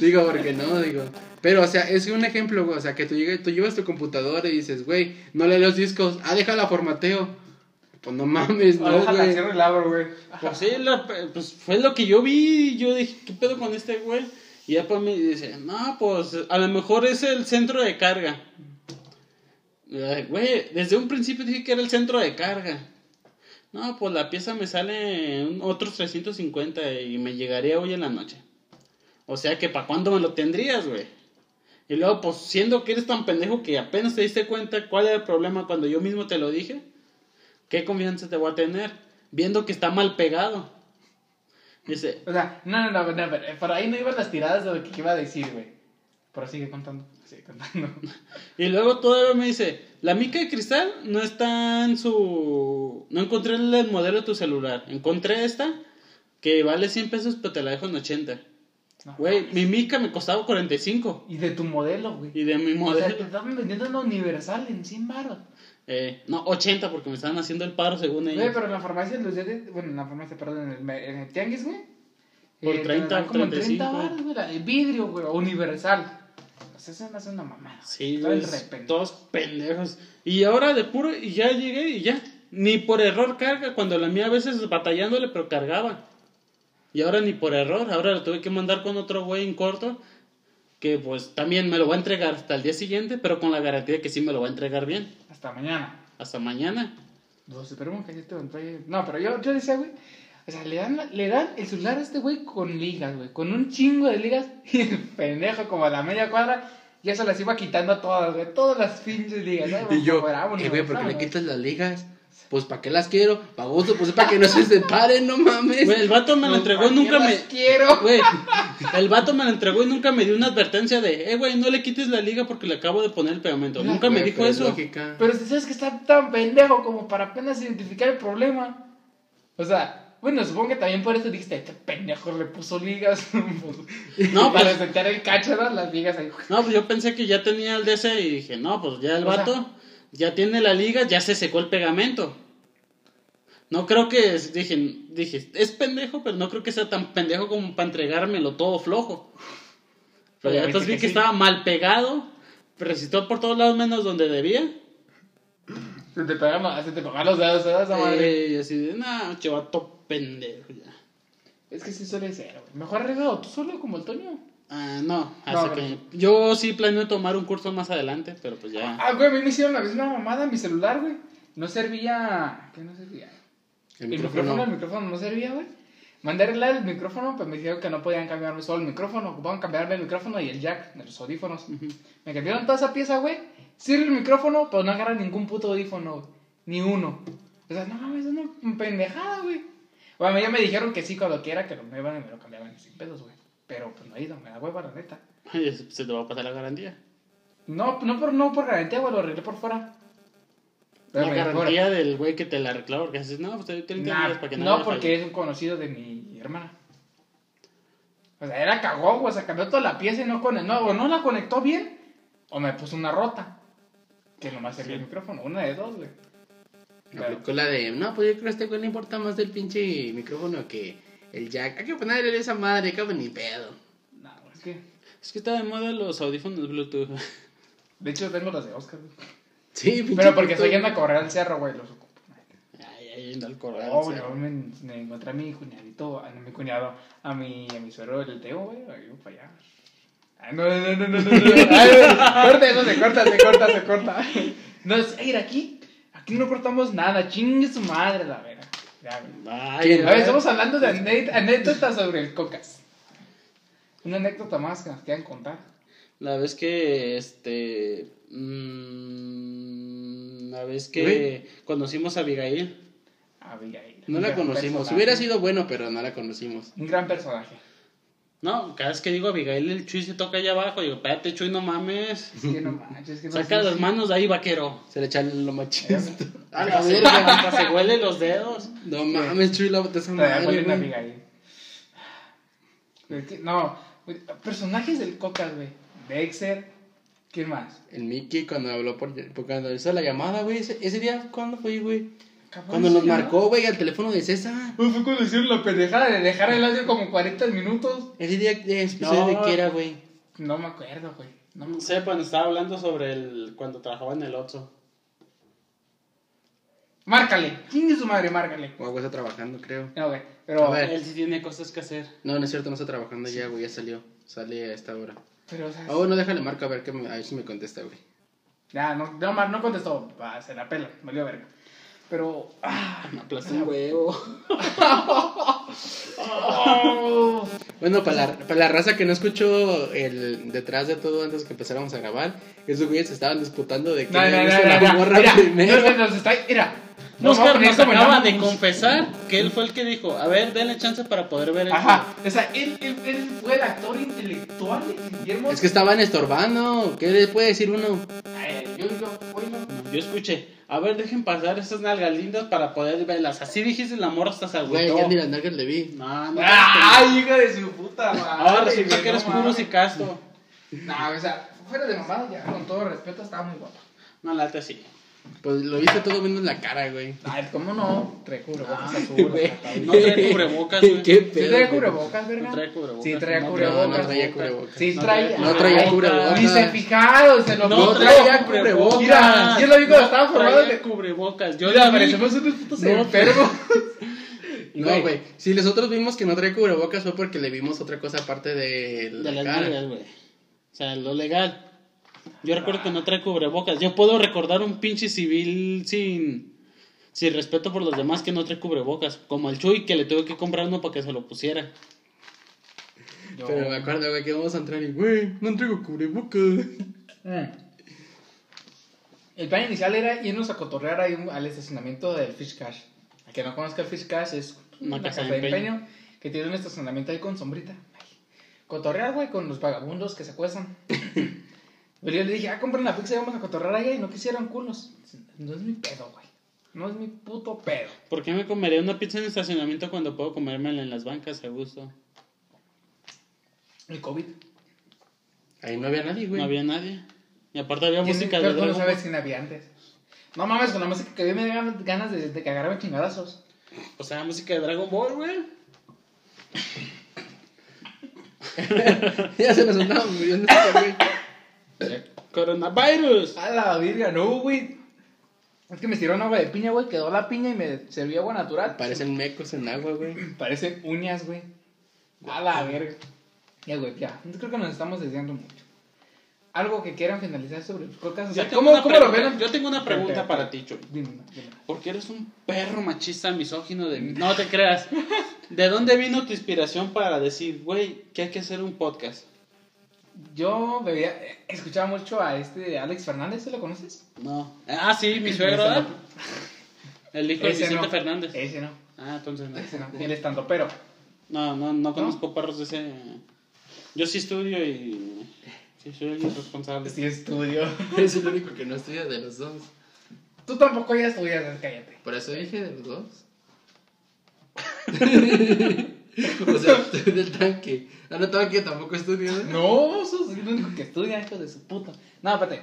digo, porque no, digo. Pero, o sea, es un ejemplo, güey. O sea, que tú, llegas, tú llevas tu computadora y dices, güey, no lee los discos. Ah, déjala formateo. Pues no mames, no, Déjala, güey. cierro el abro, güey. Pues sí, la- pues fue lo que yo vi. Yo dije, ¿qué pedo con este güey? Y ya pues me dice, no, pues a lo mejor es el centro de carga. Ay, Güey, desde un principio dije que era el centro de carga. No, pues la pieza me sale en otros 350 y me llegaría hoy en la noche. O sea que ¿para cuándo me lo tendrías, güey? Y luego, pues siendo que eres tan pendejo que apenas te diste cuenta cuál era el problema cuando yo mismo te lo dije, ¿qué confianza te voy a tener? Viendo que está mal pegado. Dice, O sea, no, no, no, no, pero por ahí no iban las tiradas de lo que iba a decir, güey. Pero sigue contando, sigue contando. Y luego todavía me dice, la mica de cristal no está en su... No encontré el modelo de tu celular. Encontré esta que vale 100 pesos pero te la dejo en 80. No. Güey, mi mica me costaba 45. Y de tu modelo, güey. Y de mi O sea, modelo... te estaban vendiendo una universal en 100 baros. Eh, no, 80 porque me estaban haciendo el paro según Güey, ellos. pero en la farmacia, los días de- bueno, en la farmacia, perdón, en el, en el tianguis, güey. Por la 30, dan como en 35. 30 baros, güey, de vidrio, güey, universal. O sea, eso me hace una mamada. Sí, el todos pendejos. Y ahora de puro, y ya llegué y ya. Ni por error carga, cuando la mía a veces batallándole, pero cargaba. Y ahora ni por error, ahora lo tuve que mandar con otro güey en corto, que pues también me lo va a entregar hasta el día siguiente, pero con la garantía de que sí me lo va a entregar bien. Hasta mañana. Hasta mañana. Esperemos que este No, pero yo, yo decía, güey. O sea, le dan, la- le dan el celular a este güey con ligas, güey. Con un chingo de ligas. Y el pendejo, como a la media cuadra, ya se las iba quitando a todas, güey. Todas las pinches ligas. ¿no? Y yo, Fuera, vámonos, eh, güey, ¿por qué le quitas las ligas? Pues, ¿para qué las quiero? Baboso, pues, para que no se separen, no mames. Güey, el vato me lo Pues, entregó ¿para y qué nunca las me... quiero. Güey, el vato me lo entregó y nunca me dio una advertencia de, eh, güey, no le quites la liga porque le acabo de poner el pegamento. Mira, Nunca me dijo eso. lógica. Pero si sabes que está tan pendejo como para apenas identificar el problema. O sea, bueno, supongo que también por eso dijiste, este pendejo le puso ligas. Pues, No, para pues- sentar el cacho, ¿no? Las ligas ahí. No, pues yo pensé que ya tenía el DC y dije, no, pues ya el O sea- vato ya tiene la liga, ya se secó el pegamento. No creo que, dije, dije, es pendejo, pero no creo que sea tan pendejo como para entregármelo todo flojo. Pero ya entonces vi que sí. estaba mal pegado, resistió por todos lados menos donde debía. Se te pegan, se te pegan los dedos, ¿sabes? Esa madre. Y así de, nah, chivato pendejo ya. Es que sí suele ser, güey. Mejor arreglado tú solo como el Toño. Ah, no, hasta No, que yo sí planeo tomar un curso más adelante, pero pues ya. Ah, güey, a mí me hicieron la misma mamada mi celular, güey. No servía. ¿Qué no servía? El El micrófono, micrófono. el micrófono no servía, güey. Mandé arreglar el micrófono, pues me dijeron que no podían cambiarme solo el micrófono, ocupaban cambiarme el micrófono y el jack de los audífonos. Me cambiaron toda esa pieza, güey. Sirve el micrófono, pero no agarra ningún puto audífono, güey. Ni uno. O sea, no mames, es una pendejada, güey. Bueno, ya me dijeron que sí, cuando quiera, que lo me iban y me lo cambiaban sin pedos, güey. Pero pues no he ido, me da hueva, la neta. Se te va a pasar la garantía. No, no por, no por garantía, güey, lo arreglé por fuera. Pero La garantía del güey que te la reclama porque dices, no, pues te 30 Nah, para que no, le porque falle". es un conocido de mi hermana. O sea, era cagón, güey. O sea, cambió toda la pieza y no conectó. No, o no la conectó bien, o me puso una rota. Que nomás servía el micrófono. Una de dos, güey. Aplicó la de, no, pues yo creo que este güey le importa más el pinche micrófono que el jack. Hay que ponerle esa madre, cabrón, ni pedo. No, es que. Es que está de moda los audífonos Bluetooth. De hecho, tengo las de Oscar, güey. Sí, Pero porque estoy yendo a correr al cerro, güey. Los ocupo. Ay, ay, anda al corral. Oh, o sea. yo me, me encontré a mi cuñadito, a mi cuñado, a mi, a mi suegro del Teo, güey, ahí voy para allá. Ay, no, no, no, no, no, no, no. Ay, corta, eso se corta, se corta, se corta. No, es, ir aquí, aquí no cortamos nada, chingue su madre, la vera. A ver, estamos hablando de ané- anécdotas sobre el cocas. Una anécdota más que nos quieran contar. La vez que, este... mm, la vez que conocimos a Abigail. Abigail. No la conocimos. personaje. Hubiera sido bueno, pero no la conocimos. Un gran personaje. No, cada vez que digo Abigail, el Chuy se toca allá abajo. Digo, espérate, Chuy, no mames. Es que no manches, es que no Saca las manos de ahí, vaquero. Se le echan lo machista. A la verga, se huele los dedos. No mames, Chuy, la esa Todavía madre, huelen a güey. Abigail. No, güey, personajes del Cocas, güey. Dexter. ¿Quién más? El Mickey cuando habló por, por cuando hizo la llamada, güey. Ese, ese día, ¿cuándo fue, güey? Cabrón, Cuando ¿sí, nos no? marcó, güey, al teléfono de César. Pues fue cuando hicieron la pendejada de dejar el audio como 40 minutos. Ese día de especial No. de qué era, güey. No me acuerdo, güey. No me No sé, cuando estaba hablando sobre el... Cuando trabajaba en el Oxxo. Márcale. ¿Quién es su madre? Márcale. O está trabajando, creo. No, güey. Pero, A ver. Él sí tiene cosas que hacer. No, no es cierto, no está trabajando ya, güey, ya salió. Sale a esta hora. pero, o sea, Ah, bueno, déjale marco a ver, que me, a ver si me contesta, güey. ya, no, no, no contestó. Va, se la pela. Valió verga. Pero, ah, Me aplastó un huevo. oh, Bueno, para la, para la raza que no escuchó el detrás de todo antes que empezáramos a grabar, esos güeyes se estaban disputando de que No, no, no, no, la no, morra mira, primero. no, no, nos está, mira, Oscar nos acaba en de confesar que él fue el que dijo, a ver, denle chance para poder ver el Ajá, o sea, él, él, él fue el actor intelectual de Guillermo. Es que estaban estorbando. ¿Qué le puede decir uno? Ay, yo, yo, oye, Yo escuché, a ver, dejen pasar esas nalgas lindas para poder verlas. Así dijiste la morra hasta se Güey, agüitó. ya ni las nalgas le vi. No, no. ¡Ay, hija de su puta madre! Ahora resulta güey, que eres puro y casto. No, o sea, fuera de mamada, ya, con todo respeto, estaba muy guapa. No, la neta sí. Pues lo viste todo menos la cara, güey. Ay, ¿cómo no? Trae cubrebocas azul. güey. No trae cubrebocas, güey. ¿Qué ¿Sí pedo? trae güey? cubrebocas, verga? No trae cubrebocas. Sí, traía No, cubrebocas. no traía cubrebocas. Sí, No traía. No traía cubrebocas. Ni se fijaron, se lo No, No traía traía cubrebocas. Mira, yo lo vi cuando estaba formado traía de- cubrebocas. Yo Mira, parecemos unos putos No, enfermos. No, güey. Si nosotros vimos que no trae cubrebocas fue porque le vimos otra cosa aparte de la De las cara. güey. O sea, lo legal. Yo recuerdo que no trae cubrebocas. Yo puedo recordar un pinche civil sin, sin respeto por los demás que no trae cubrebocas. Como el Chuy que le tuve que comprar uno para que se lo pusiera. Pero me acuerdo, güey, que vamos a entrar y, güey, no traigo cubrebocas. Mm. El plan inicial era irnos a cotorrear ahí al estacionamiento del Fish Cash. A que no conozca el Fish Cash, es una, casa, de empeño. que tiene un estacionamiento ahí con sombrita. Ay. Cotorrear, güey, con los vagabundos que se acuestan. Pero yo le dije, ah, compren la pizza y vamos a cotorrear allá y no quisieron culos. No es mi pedo, güey. No es mi puto pedo. ¿Por qué me comería una pizza en estacionamiento cuando puedo comérmela en las bancas a gusto? El COVID. Ahí no había nadie, güey. No había nadie. Y aparte había ¿Quién- música de pero tú no Dragon sabes Ball. quién había antes. No mames, con la música que había me daban ganas de, de cagarme chingadazos. O sea, música de Dragon Ball, güey. ya se me sonaba muriendo güey. Coronavirus. A la virga, no, güey. Es que me tiraron agua de piña, güey. Quedó la piña y me serví agua natural. Parecen mecos en agua, güey. Parecen uñas, güey. A la verga. Ya, güey, ya. Creo que nos estamos desviando mucho. Algo que quieran finalizar sobre los cocas. O sea, ¿cómo, cómo lo ven? yo tengo una pregunta para ti, Chuy. Dime, dime. Porque eres un perro machista misógino de... No te creas. ¿De dónde vino tu inspiración para decir, güey, que hay que hacer un podcast? Yo veía, escuchaba mucho a este Alex Fernández, ¿se lo conoces? No. Ah, sí, mi suegro, ¿verdad? El hijo de Vicente no. Fernández. Ese no, Ah, entonces no. ese no, el estando, pero No, no, no conozco perros de ese. Yo sí estudio y. Sí, soy el irresponsable. sí estudio. Es el único que no estudia de los dos. Tú tampoco ya estudias, cállate. Por eso dije de los dos. o sea, tú del tanque. Ah, no, tanque tampoco estudio. ¿no? Sos el único que estudia, hijo de su puta. No, espérate.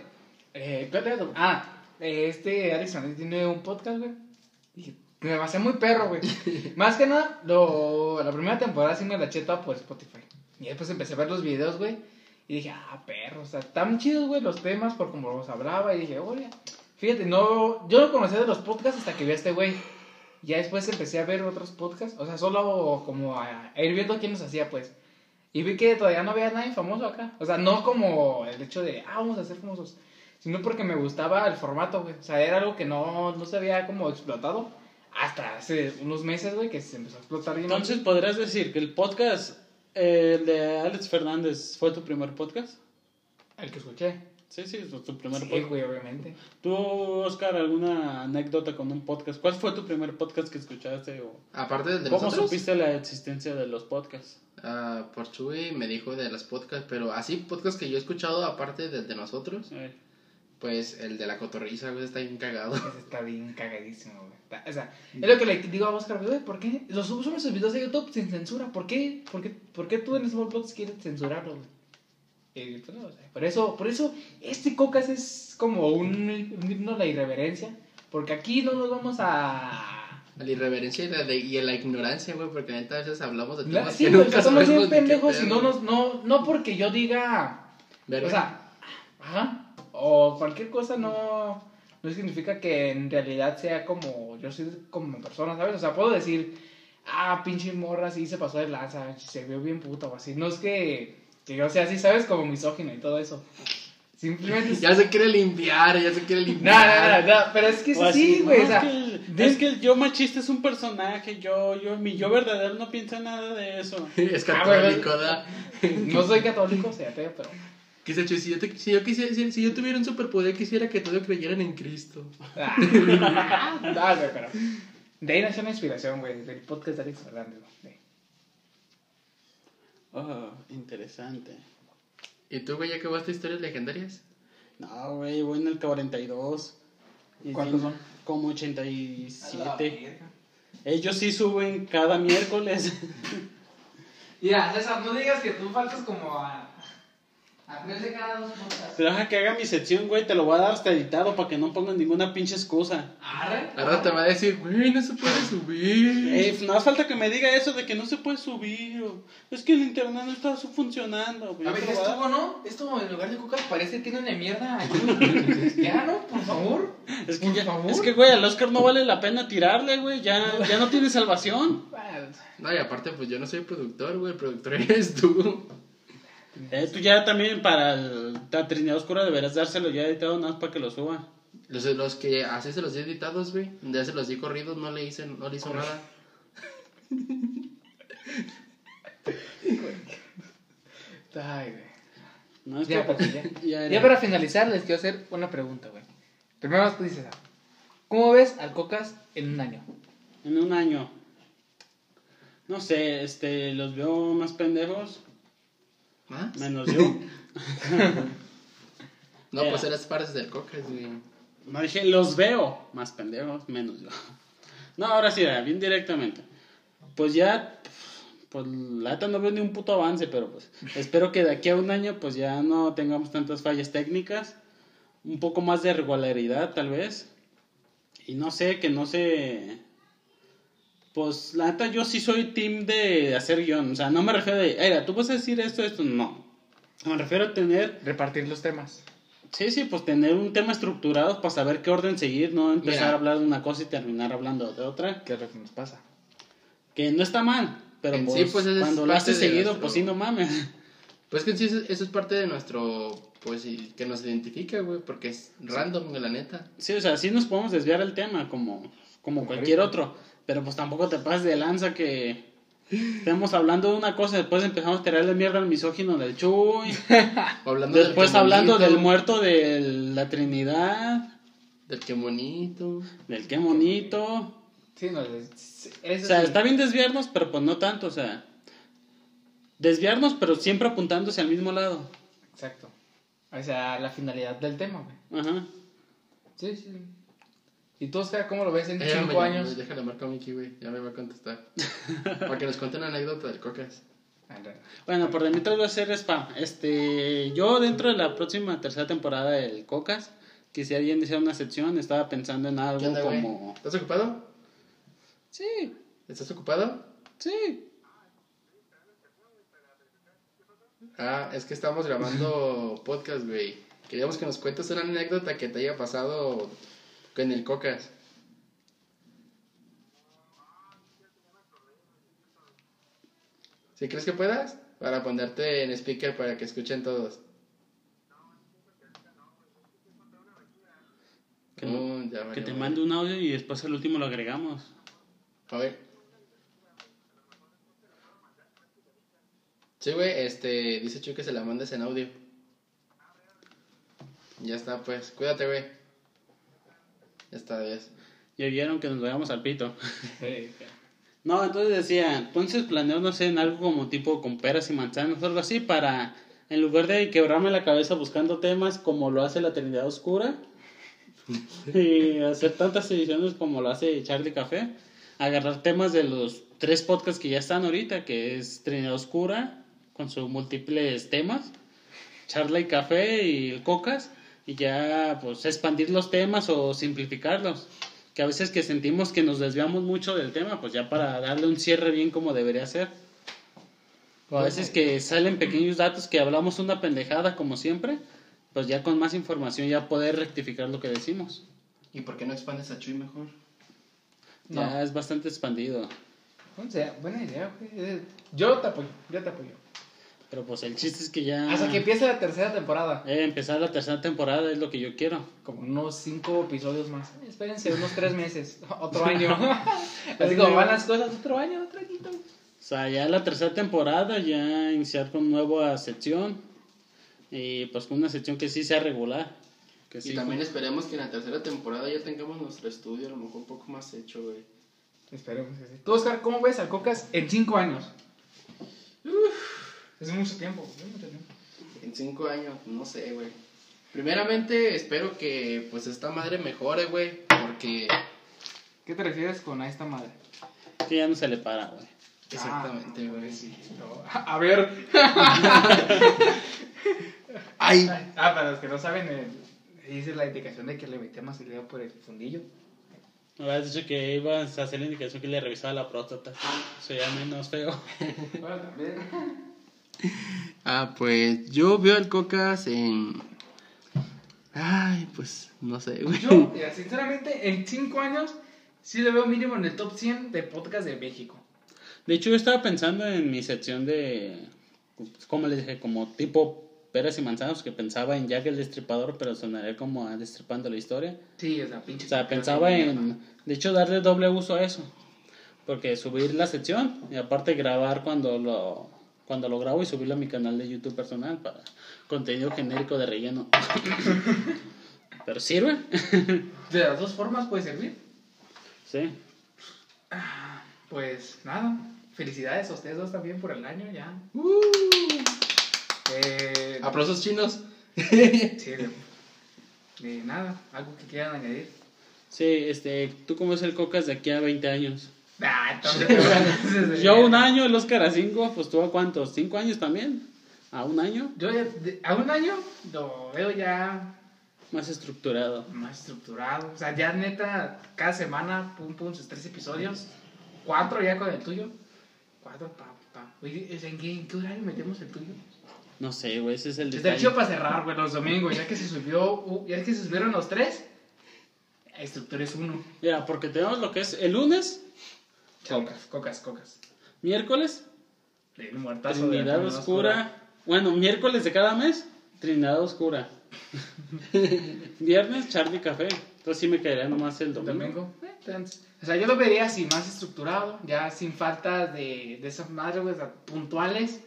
Eh, ¿cuál era tu- Ah, eh, este Alex Fernández tiene un podcast, güey. Y me pasé muy perro, güey. Más que nada, lo, la primera temporada sí me la eché toda por Spotify. Y después empecé a ver los videos, güey. Y dije, ah, perro, o sea, tan chidos, güey, los temas por como los hablaba. Y dije, oye, fíjate, no, yo no conocía de los podcasts hasta que vi a este güey. Ya después empecé a ver otros podcasts, o sea, solo como a, a ir viendo quién los hacía, pues. Y vi que todavía no había nadie famoso acá. O sea, no como el hecho de, ah, vamos a ser famosos. Sino porque me gustaba el formato, güey. O sea, era algo que no, no se había como explotado. Hasta hace unos meses, güey, que se empezó a explotar. bien Entonces, ¿podrías decir que el podcast, eh, el de Alex Fernández, fue tu primer podcast? El que escuché. Sí, sí, fue tu primer Sí, podcast. güey, obviamente. ¿Tú, Oscar, alguna anécdota con un podcast? ¿Cuál fue tu primer podcast que escuchaste? O Aparte del de ¿Cómo nosotros. supiste la existencia de los podcasts? Ah, por Chuy me dijo de las podcasts, pero así podcasts que yo he escuchado aparte del de nosotros, Eh, pues el de la cotorriza, güey, está bien cagado. Ese está bien cagadísimo, güey. Está- O sea, es lo que le digo a Oscar, güey, ¿por qué? Los subes esos videos de YouTube sin censura. ¿Por qué? ¿Por qué, por qué tú en Small Blogs quieres censurarlo, güey? Y, pues, no, o sea, por eso, por eso, este Cocas es como un, un himno a la irreverencia. Porque aquí no nos vamos a... A la irreverencia y la, de, y a la ignorancia, güey, porque a veces hablamos de La- temas sí, que nunca somos bien pendejos y no, nos, no, no porque yo diga... Verga. O sea, ajá, o cualquier cosa no, no significa que en realidad sea como yo soy como persona, ¿sabes? O sea, puedo decir, ah, pinche morra, sí se pasó de lanza, se vio bien puta o así. No es que, que yo sea así, ¿sabes? Como misógino y todo eso. Simplemente... Ya se quiere limpiar, ya se quiere No, limpiar. no, no, no, pero es que o así, güey. no, o sea, es, que el, de- es que el yo machista es un personaje. Yo, yo, mi yo verdadero no piensa nada de eso. Es Ah, católico, da. no soy católico, o sea, ateo, pero... Quise, Chuy, si yo, te- si, yo quisiera, si, si yo tuviera un superpoder, quisiera que todos creyeran en Cristo. Ah, no, güey, pero... De ahí nació la inspiración, güey, del podcast de Alex Fernández, güey. Oh, interesante. ¿Y tú, güey, ya acabaste historias legendarias? No, güey, voy en el 42. Y ¿Cuántos son? Como 87. Ellos sí suben cada miércoles. Ya, César, no digas que tú faltas como a. a tres de cada dos podcasts. Pero deja que haga mi sección, güey. Te lo voy a dar hasta editado para que no pongan ninguna pinche excusa. Arre. Ahora te va a decir, güey, no se puede subir. Eh, no hace falta que me diga eso de que no se puede subir. o, es que el internet no está funcionando. güey. A ver, esto no, esto en lugar de cucas parece que tiene una mierda. ya, ¿no? Por favor. Es que, Por ya- favor. es que, güey, al Oscar no vale la pena tirarle, güey. Ya, ya no tiene salvación. No, y aparte, pues yo no soy productor, güey, el productor eres tú. Eh, tú ya también para la Trinidad Oscura deberás dárselo ya editado nada más para que lo suba. Los, los que así se los di editados, güey, ya se los di corridos, no le hice, no le hizo nada. Ay, güey. No, es Ya, que- pues, ya. ya era- Ya para finalizar, les quiero hacer una pregunta, güey. Primero tú dices, ¿cómo ves al Cocas en un año? En un año. No sé, este, los veo más pendejos, ¿Ah? menos yo. No, Era. pues eres partes del cocas, güey. No dije, los veo más pendejos, menos yo. No, ahora sí, bien directamente. Pues ya, pues la neta no veo ni un puto avance, pero pues espero que de aquí a un año pues ya no tengamos tantas fallas técnicas, un poco más de regularidad tal vez. Y no sé, que no se... Pues la neta yo sí soy team de hacer guion, o sea, no me refiero de, era, tú vas a decir esto, esto, no. Me refiero a tener Repartir los temas. Sí, sí, pues tener un tema estructurado para saber qué orden seguir, no empezar Mira. a hablar de una cosa y terminar hablando de otra. ¿Qué es lo que nos pasa? Que no está mal, pero pues, sí, pues, esa es cuando lo haces seguido, nuestro- pues sí, no mames. Pues que sí, eso, es parte de nuestro, pues, y que nos identifica, güey, porque es random, güey, la neta. Sí, o sea, sí nos podemos desviar el tema como, como cualquier otro, pero pues tampoco te pases de lanza que, Estamos hablando de una cosa, después empezamos a tirarle mierda al misógino del Chuy. Hablando Después que hablando del muerto de la Trinidad, Del que bonito. del qué bonito. Sí, no, eso O sea, sí. está bien desviarnos, pero pues no tanto, o sea. Desviarnos, pero siempre apuntándose al mismo lado. Exacto. O sea, la finalidad del tema, güey. Ajá. Sí, sí. ¿Y tú, Oscar, cómo lo ves en Eh, ya me años? Déjale marcar a Miki, güey. Ya me va a contestar. Para que nos cuente una anécdota del Cocas. Bueno, por de mientras voy a hacer spam. Este, yo dentro de la próxima tercera temporada del Cocas, quisiera ya iniciar una sección, estaba pensando en ¿Qué algo onda, güey? como... ¿Estás ocupado? Sí, ¿Estás ocupado? sí. Ah, es que estamos grabando podcast, güey. Queríamos que nos cuentes una anécdota que te haya pasado con el Cocas. ¿Sí crees que puedas? Para ponerte en speaker para que escuchen todos. Que, Mm, ya que te güey. mande un audio y después el último lo agregamos. A ver. Sí, güey, este, dice Chuy que se la mandes en audio. Ya está, pues, cuídate, güey. Está, adiós. Ya vieron que nos vayamos al pito. Sí, No, entonces decía, entonces planeo, no sé, en algo como tipo con peras y manzanas o algo así para, en lugar de quebrarme la cabeza buscando temas como lo hace la Trinidad Oscura y hacer tantas ediciones como lo hace Charlie Café, agarrar temas de los tres podcasts que ya están ahorita, que es Trinidad Oscura, con sus múltiples temas, Charlie Café y el Cocas, y ya pues expandir los temas o simplificarlos que a veces que sentimos que nos desviamos mucho del tema, pues ya para darle un cierre bien como debería ser. O a veces que salen pequeños datos que hablamos una pendejada como siempre, pues ya con más información ya poder rectificar lo que decimos. ¿Y por qué no expandes a Chuy mejor? No. Ya es bastante expandido. O sea, buena idea, güey. Eh, Yo te apoyo, yo te apoyo. Pero pues el chiste es que ya... Hasta que empiece la tercera temporada. Eh, empezar la tercera temporada es lo que yo quiero. Como unos cinco episodios más. Espérense, unos tres meses. Otro año. Así como van las cosas, otro año, otro añito. O sea, ya la tercera temporada, ya iniciar con nueva sección. Y pues con una sección que sí sea regular. Que sí, y también esperemos que en la tercera temporada ya tengamos nuestro estudio, a lo mejor un poco más hecho, güey. Esperemos que sí. Tú, Oscar, ¿cómo ves al Cocas en cinco años? Es mucho tiempo, es mucho tiempo. En cinco años, no sé, güey. Primeramente, espero que pues esta madre mejore, güey, porque... ¿Qué te refieres con a esta madre? que ya no se le para, güey. Exactamente, Ah, güey. sí, no. A ver. ¡Ay! Ah, para los que no saben, eh, dice la indicación de que le metía más el dedo por el fundillo. Me habías dicho que ibas a hacer la indicación que le revisaba la próstata. Eso ya menos feo. Bueno, también. Ah, pues yo veo al Cocas en... Ay, pues no sé, güey. Yo, mira, sinceramente, en cinco años sí le veo mínimo en el top 100 de podcast de México. De hecho, yo estaba pensando en mi sección de. Como les dije, como tipo peras y manzanas, que pensaba en Jack el Destripador, pero sonaría como a destripando la historia. Sí, o sea, pinche. O sea, pensaba en. De hecho, darle doble uso a eso. Porque subir la sección y aparte grabar cuando lo. Cuando lo grabo y subirlo a mi canal de YouTube personal para contenido genérico de relleno. Pero sirve. De las dos formas puede servir. Sí. Pues nada, felicidades a ustedes dos también por el año ya. Uh, Eh, aplausos chinos. sí, de nada, algo que quieran añadir. Sí, este. ¿Tú cómo es el Cocas de aquí a 20 años? Ah, entonces, Yo un año, el Oscar a cinco, pues a cuántos, cinco años también, a un año, Yo ya, de- a un año lo veo ya más estructurado. más estructurado. O sea, ya neta, cada semana, pum, pum, sus tres episodios. Cuatro ya con el tuyo. Cuatro, pa, pa. Oye, ¿en qué, en qué horario metemos el tuyo? No sé, güey, ese es el Está detalle. chido para cerrar, güey, los domingos. Ya que se subió, uh, ya que se subieron los tres, estructura es uno. Ya, porque tenemos lo que es el lunes, Cocas, cocas, cocas. miércoles, El muertazo de Trinidad Trinidad Oscura. Bueno, miércoles de cada mes, Trinidad Oscura. Viernes, Charlie Café. Entonces sí me caería nomás el domingo. Domingo. Eh, o sea, yo lo vería así, más estructurado, ya sin falta de, de esas madres sea, puntuales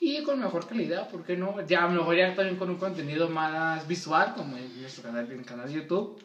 y con mejor calidad, ¿por qué no? Ya a lo mejor ya también con un contenido más visual, como en nuestro canal, en el canal de YouTube.